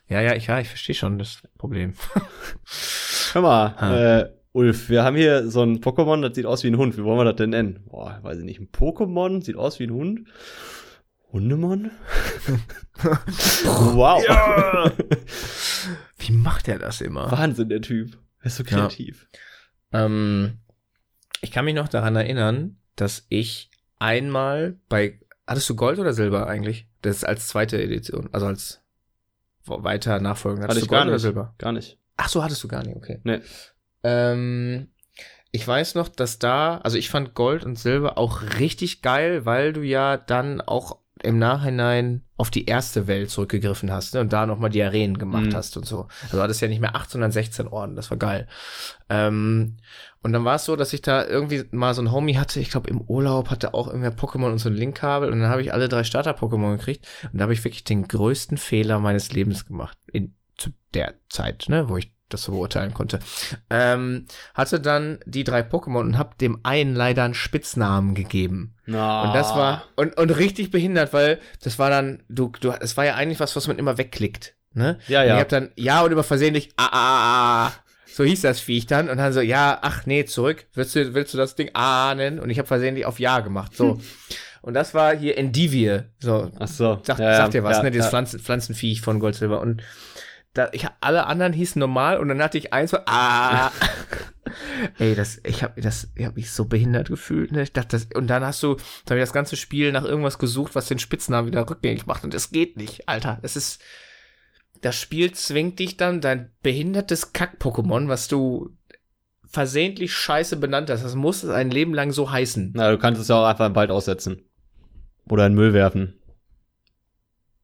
Ja, ja, ich, ja, ich verstehe schon das Problem. Hör mal, Ha. äh, Ulf, wir haben hier so ein Pokémon, das sieht aus wie ein Hund. Wie wollen wir das denn nennen? Boah, weiß ich nicht. Ein Pokémon sieht aus wie ein Hund. Hundemon? wow. Ja. Wie macht er das immer? Wahnsinn, der Typ. Er ist so kreativ. Ähm, ich kann mich noch daran erinnern, dass ich einmal bei, hattest du Gold oder Silber eigentlich? Das ist als zweite Edition, also als weiter nachfolgend. Hatte Hattest ich du Gold oder nicht. Silber? Gar nicht. Ach so, hattest du gar nicht, okay. Nee. Ähm, ich weiß noch, dass da, also ich fand Gold und Silber auch richtig geil, weil du ja dann auch im Nachhinein auf die erste Welt zurückgegriffen hast ne, und da nochmal die Arenen gemacht Mhm. hast und so. Also hattest ja nicht mehr 8, sondern 16 Orden, das war geil. Ähm, und dann war es so, dass ich da irgendwie mal so ein Homie hatte, ich glaube im Urlaub hatte auch irgendwer Pokémon und so ein Linkkabel und dann habe ich alle drei Starter-Pokémon gekriegt und da habe ich wirklich den größten Fehler meines Lebens gemacht. In, zu der Zeit, ne, wo ich das so beurteilen konnte. Ähm, hatte dann die drei Pokémon und hab dem einen leider einen Spitznamen gegeben. Na. Und das war und, und richtig behindert, weil das war dann du du es war ja eigentlich was, was man immer wegklickt, ne? Ja, Und ich ja. hab dann ja und immer versehentlich ah, ah, ah, ah. so hieß das Viech dann und dann so ja, ach nee, zurück. Willst du willst du das Ding ah nennen und ich habe versehentlich auf ja gemacht, so. Und das war hier Endivie, so Ach so. Sagt, ja, ja, sagt dir was, ja, ne? Dieses ja. Pflanzen, Pflanzenviech von Gold, Silber. Und da, ich, alle anderen hießen normal und dann hatte ich eins, ah. Ey, das, ich habe das, ich habe mich so behindert gefühlt, ne? Ich dachte, das, und dann hast du, da habe ich das ganze Spiel nach irgendwas gesucht, was den Spitznamen wieder rückgängig macht. Und das geht nicht, Alter. Das ist, das Spiel zwingt dich dann, dein behindertes Kack-Pokémon, was du versehentlich scheiße benannt hast, das muss ein Leben lang so heißen. Na, du kannst es ja auch einfach im Wald aussetzen. Oder in den Müll werfen.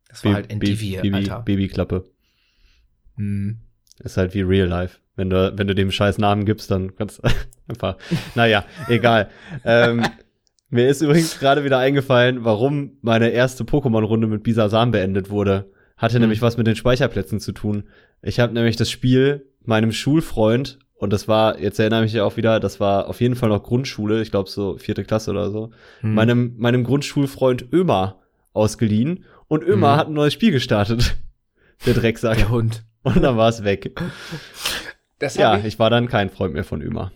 Das war halt Baby, Alter. Babyklappe. Hm. Ist halt wie Real Life. Wenn du, wenn du dem scheiß Namen gibst, dann kannst du einfach. Naja, egal. ähm, mir ist übrigens gerade wieder eingefallen, warum meine erste Pokémon-Runde mit Bisasam beendet wurde. Hatte Hm. nämlich was mit den Speicherplätzen zu tun. Ich habe nämlich das Spiel meinem Schulfreund, und das war, jetzt erinnere ich mich auch wieder, das war auf jeden Fall noch Grundschule, ich glaube so vierte Klasse oder so, Hm. meinem, meinem Grundschulfreund Ömer ausgeliehen. Und Ömer Mhm. hat ein neues Spiel gestartet. Der Drecksack. Der Hund. Und dann war es weg. Das Ja, ich, ich war dann kein Freund mehr von Ömer.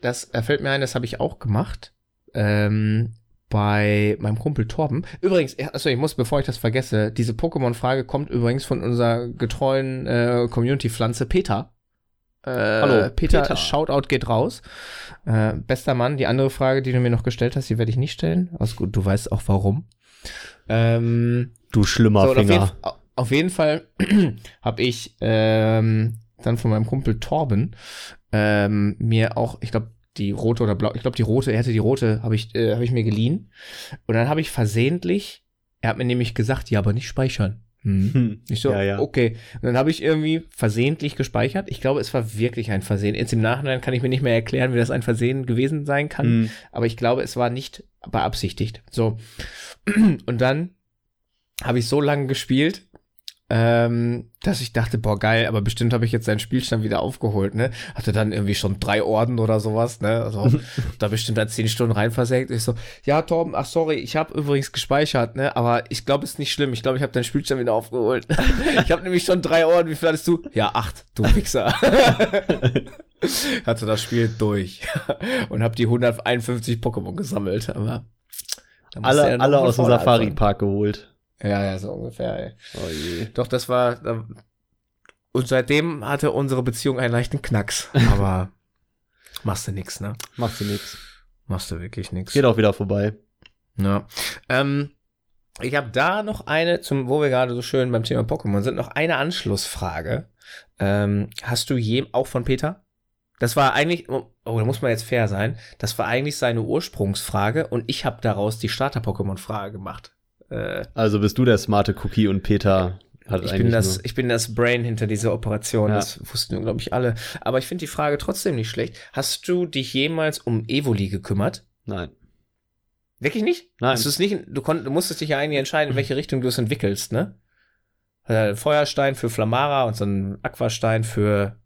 das äh, fällt mir ein, das habe ich auch gemacht. Ähm, bei meinem Kumpel Torben. Übrigens, achso, ich muss, bevor ich das vergesse, diese Pokémon-Frage kommt übrigens von unserer getreuen äh, Community-Pflanze Peter. Äh, Hallo, Peter, Peter. Shoutout geht raus. Äh, bester Mann, die andere Frage, die du mir noch gestellt hast, die werde ich nicht stellen. Also gut, du weißt auch warum. Ähm, Du schlimmer so, und auf, jeden, Finger. Auf jeden Fall habe ich ähm, dann von meinem Kumpel Torben ähm, mir auch, ich glaube, die rote oder blau, ich glaube, die rote, er hatte die rote, habe ich, äh, hab ich mir geliehen. Und dann habe ich versehentlich, er hat mir nämlich gesagt, ja, aber nicht speichern. Hm. Hm. Ich so, ja, ja. okay. Und dann habe ich irgendwie versehentlich gespeichert. Ich glaube, es war wirklich ein Versehen. Jetzt im Nachhinein kann ich mir nicht mehr erklären, wie das ein Versehen gewesen sein kann. Hm. Aber ich glaube, es war nicht beabsichtigt. So. Und dann habe ich so lange gespielt, ähm, dass ich dachte, boah, geil, aber bestimmt habe ich jetzt seinen Spielstand wieder aufgeholt, ne? Hatte dann irgendwie schon drei Orden oder sowas, ne? Also da bestimmt dann zehn Stunden rein versenkt. Ich so, ja, Torben, ach sorry, ich habe übrigens gespeichert, ne? Aber ich glaube, es ist nicht schlimm. Ich glaube, ich habe deinen Spielstand wieder aufgeholt. ich habe nämlich schon drei Orden. Wie viel hattest du? Ja, acht, du Wichser. Hatte das Spiel durch und habe die 151 Pokémon gesammelt, aber er Alle, alle aus dem. Safari-Park geholt. Ja, ja, so ungefähr, ey. Oh je. Doch, das war. Und seitdem hatte unsere Beziehung einen leichten Knacks. Aber machst du nix, ne? Machst du nix. Machst du wirklich nix. Geht auch wieder vorbei. Ja. Ähm, ich habe da noch eine, zum, wo wir gerade so schön beim Thema Pokémon sind, noch eine Anschlussfrage. Ähm, hast du je, auch von Peter? Das war eigentlich, oh, da muss man jetzt fair sein, das war eigentlich seine Ursprungsfrage und ich habe daraus die Starter-Pokémon-Frage gemacht. Äh, Also bist du der smarte Cookie und Peter hat ich eigentlich bin, das, ich bin das Brain hinter dieser Operation, Ja. das wussten, glaube ich, alle. Aber ich finde die Frage trotzdem nicht schlecht. Hast du dich jemals um Evoli gekümmert? Nein. Wirklich nicht? Nein. Hast nicht, du, konnt, du musstest dich ja eigentlich entscheiden, in welche Richtung du es entwickelst, ne? Äh, Feuerstein für Flamara und so ein Aquastein für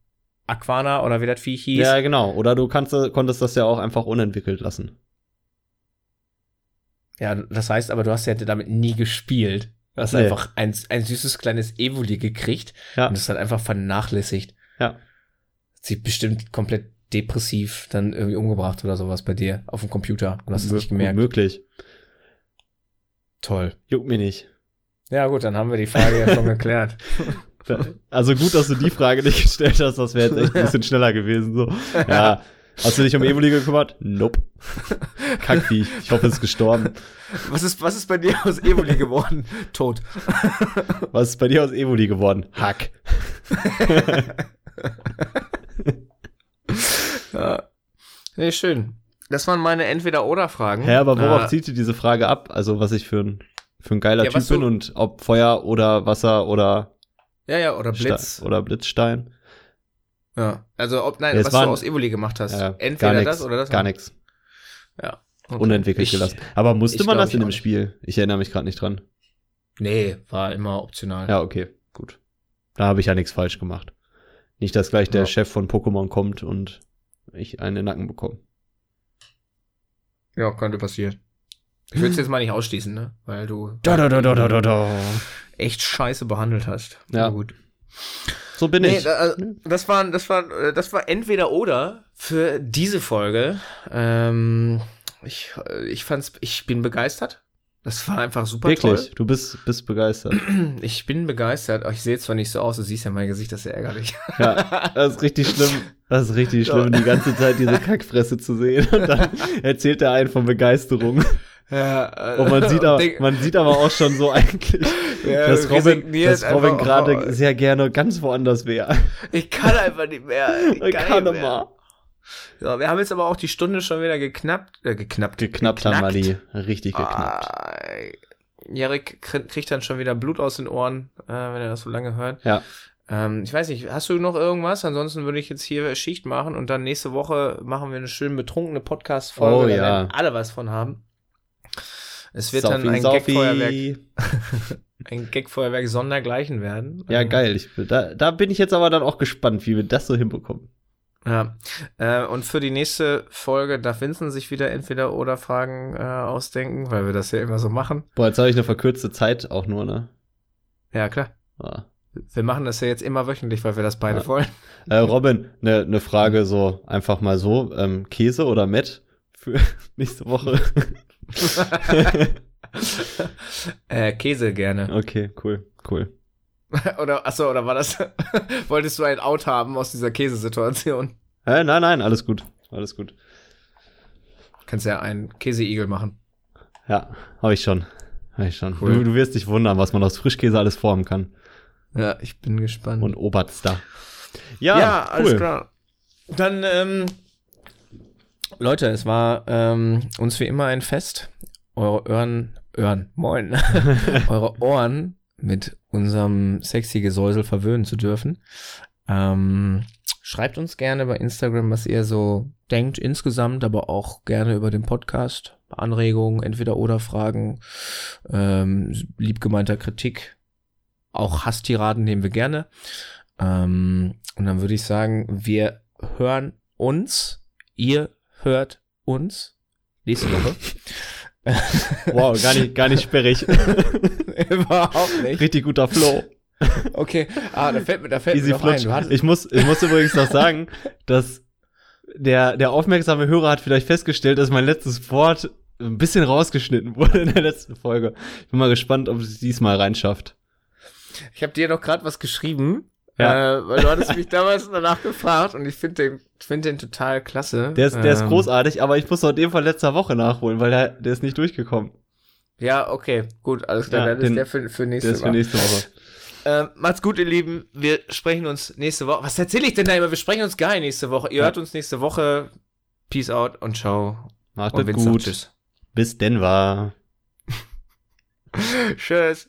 Aquana oder wie das Vieh hieß. Ja, genau. Oder du kannst, konntest das ja auch einfach unentwickelt lassen. Ja, das heißt aber, du hast ja damit nie gespielt. Du hast Nee. einfach ein, ein süßes kleines Evoli gekriegt Ja. und es dann einfach vernachlässigt. Ja. Sie bestimmt komplett depressiv dann irgendwie umgebracht oder sowas bei dir auf dem Computer und hast es nicht gemerkt. Möglich. Toll. Juckt mir nicht. Ja gut, dann haben wir die Frage ja schon geklärt. Also gut, dass du die Frage nicht gestellt hast, das wäre jetzt echt ein bisschen schneller gewesen. So. Ja. Hast du dich um Evoli gekümmert? Nope. Kackvieh. Ich hoffe, es ist gestorben. Was ist, was ist bei dir aus Evoli geworden? Tot. Was ist bei dir aus Evoli geworden? Hack. Ja. Nee, schön. Das waren meine Entweder-Oder-Fragen. Hä, aber worauf Äh, zieht ihr diese Frage ab? Also, was ich für ein, für ein geiler Ja, Typ bin und ob Feuer oder Wasser oder, Ja, ja, oder Blitz. Sta- oder Blitzstein? Ja. Also, ob, nein, Ja, es was waren- du aus Evoli gemacht hast. Ja, Entweder gar das nix, oder das. Gar nichts. Ja. Okay. Unentwickelt Ich- gelassen. Aber musste man das in dem. Spiel? Ich erinnere mich gerade nicht dran. Nee, war immer optional. Ja, okay, gut. Da habe ich ja nichts falsch gemacht. Nicht, dass gleich der Ja. Chef von Pokémon kommt und ich einen in den Nacken bekomme. Ja, könnte passieren. Ich würde es jetzt mal nicht ausschließen, ne? Weil du Da, da, da, da, da, da, da. echt scheiße behandelt hast. Ja. Aber gut. So bin Nee, ich. da, äh, das war, das war, äh, das war entweder oder für diese Folge. Ähm, ich, äh, ich fand's, ich bin begeistert. Das war einfach super Wirklich, du bist, bist begeistert. toll. Ich bin begeistert. Ich sehe zwar nicht so aus, du siehst ja mein Gesicht, das ist ja ärgerlich. Ja, das ist richtig schlimm. Das ist richtig schlimm, die ganze Zeit diese Kackfresse zu sehen. Und dann erzählt er einen von Begeisterung. Ja, äh, Und man sieht, aber, man sieht aber auch schon so eigentlich, Ja, dass Robin, dass Robin gerade sehr gerne ganz woanders wäre. Ich kann einfach nicht mehr. Ich Ich kann, nicht mehr. immer. Ja, wir haben jetzt aber auch die Stunde schon wieder geknappt. Äh, geknappt. Geknappt haben wir die. Richtig geknappt. Ah, Jarek krie- kriegt dann schon wieder Blut aus den Ohren, äh, wenn er das so lange hört. Ja. Ähm, ich weiß nicht, hast du noch irgendwas? Ansonsten würde ich jetzt hier Schicht machen und dann nächste Woche machen wir eine schön betrunkene Podcast-Folge. Oh, ja. alle was von haben. Es wird Saufi, dann ein. Gagfeuerwerk, ein Gagfeuerwerk sondergleichen werden. Ja, Ähm, geil. Ich, da, da bin ich jetzt aber dann auch gespannt, wie wir das so hinbekommen. Ja. Äh, und für die nächste Folge darf Vincent sich wieder entweder oder Fragen äh, ausdenken, weil wir das ja immer so machen. Boah, jetzt habe ich eine verkürzte Zeit auch nur, ne? Ja, klar. Ah. Wir machen das ja jetzt immer wöchentlich, weil wir das beide Ja. wollen. Äh, Robin, eine ne Frage so einfach mal so. Ähm, Käse oder Met für nächste Woche? äh, Käse gerne. okay, cool, cool. oder, achso, oder war das, wolltest du ein Out haben aus dieser Käsesituation? Äh, nein, nein, alles gut. Alles gut. Kannst ja einen Käseigel machen. Ja, habe ich schon. Hab ich schon. Cool. Du, du wirst dich wundern, was man aus Frischkäse alles formen kann. Ja, ich bin gespannt. Und Oberster. Ja, ja, cool. alles klar. Dann, ähm, Leute, es war ähm, uns wie immer ein Fest, eure Ohren, Ohren, moin, eure Ohren mit unserem sexy Gesäusel verwöhnen zu dürfen. Ähm, schreibt uns gerne bei Instagram, was ihr so denkt insgesamt, aber auch gerne über den Podcast. Anregungen, entweder oder Fragen, ähm, liebgemeinter Kritik, auch Hasstiraden nehmen wir gerne. Ähm, und dann würde ich sagen, wir hören uns, ihr hört uns nächste Woche. Wow, gar nicht, gar nicht sperrig. Überhaupt nicht. Richtig guter Flow. Okay, ah, da fällt mir, da fällt Easy mir noch ein. flutsch. Hattest, Ich muss, ich muss übrigens noch sagen, dass der, der aufmerksame Hörer hat vielleicht festgestellt, dass mein letztes Wort ein bisschen rausgeschnitten wurde in der letzten Folge. Ich bin mal gespannt, ob es diesmal reinschafft. ich habe dir noch gerade was geschrieben, Ja. äh, weil du hattest mich damals danach gefragt und ich finde den, find den total klasse. Der ist, der ist Ähm, großartig, aber ich muss noch den von letzter Woche nachholen, weil der, der ist nicht durchgekommen. Ja, okay, gut, alles klar, Ja, dann ist den- der für, für nächste Der ist für Woche. nächste Woche. Ähm, macht's gut, ihr Lieben. Wir sprechen uns nächste Woche. Was erzähle ich denn da immer? Wir sprechen uns geil nächste Woche. Ihr Ja. hört uns nächste Woche. Peace out und ciao. Macht Und es Vince sagt gut. Tschüss. Bis Denver. Tschüss.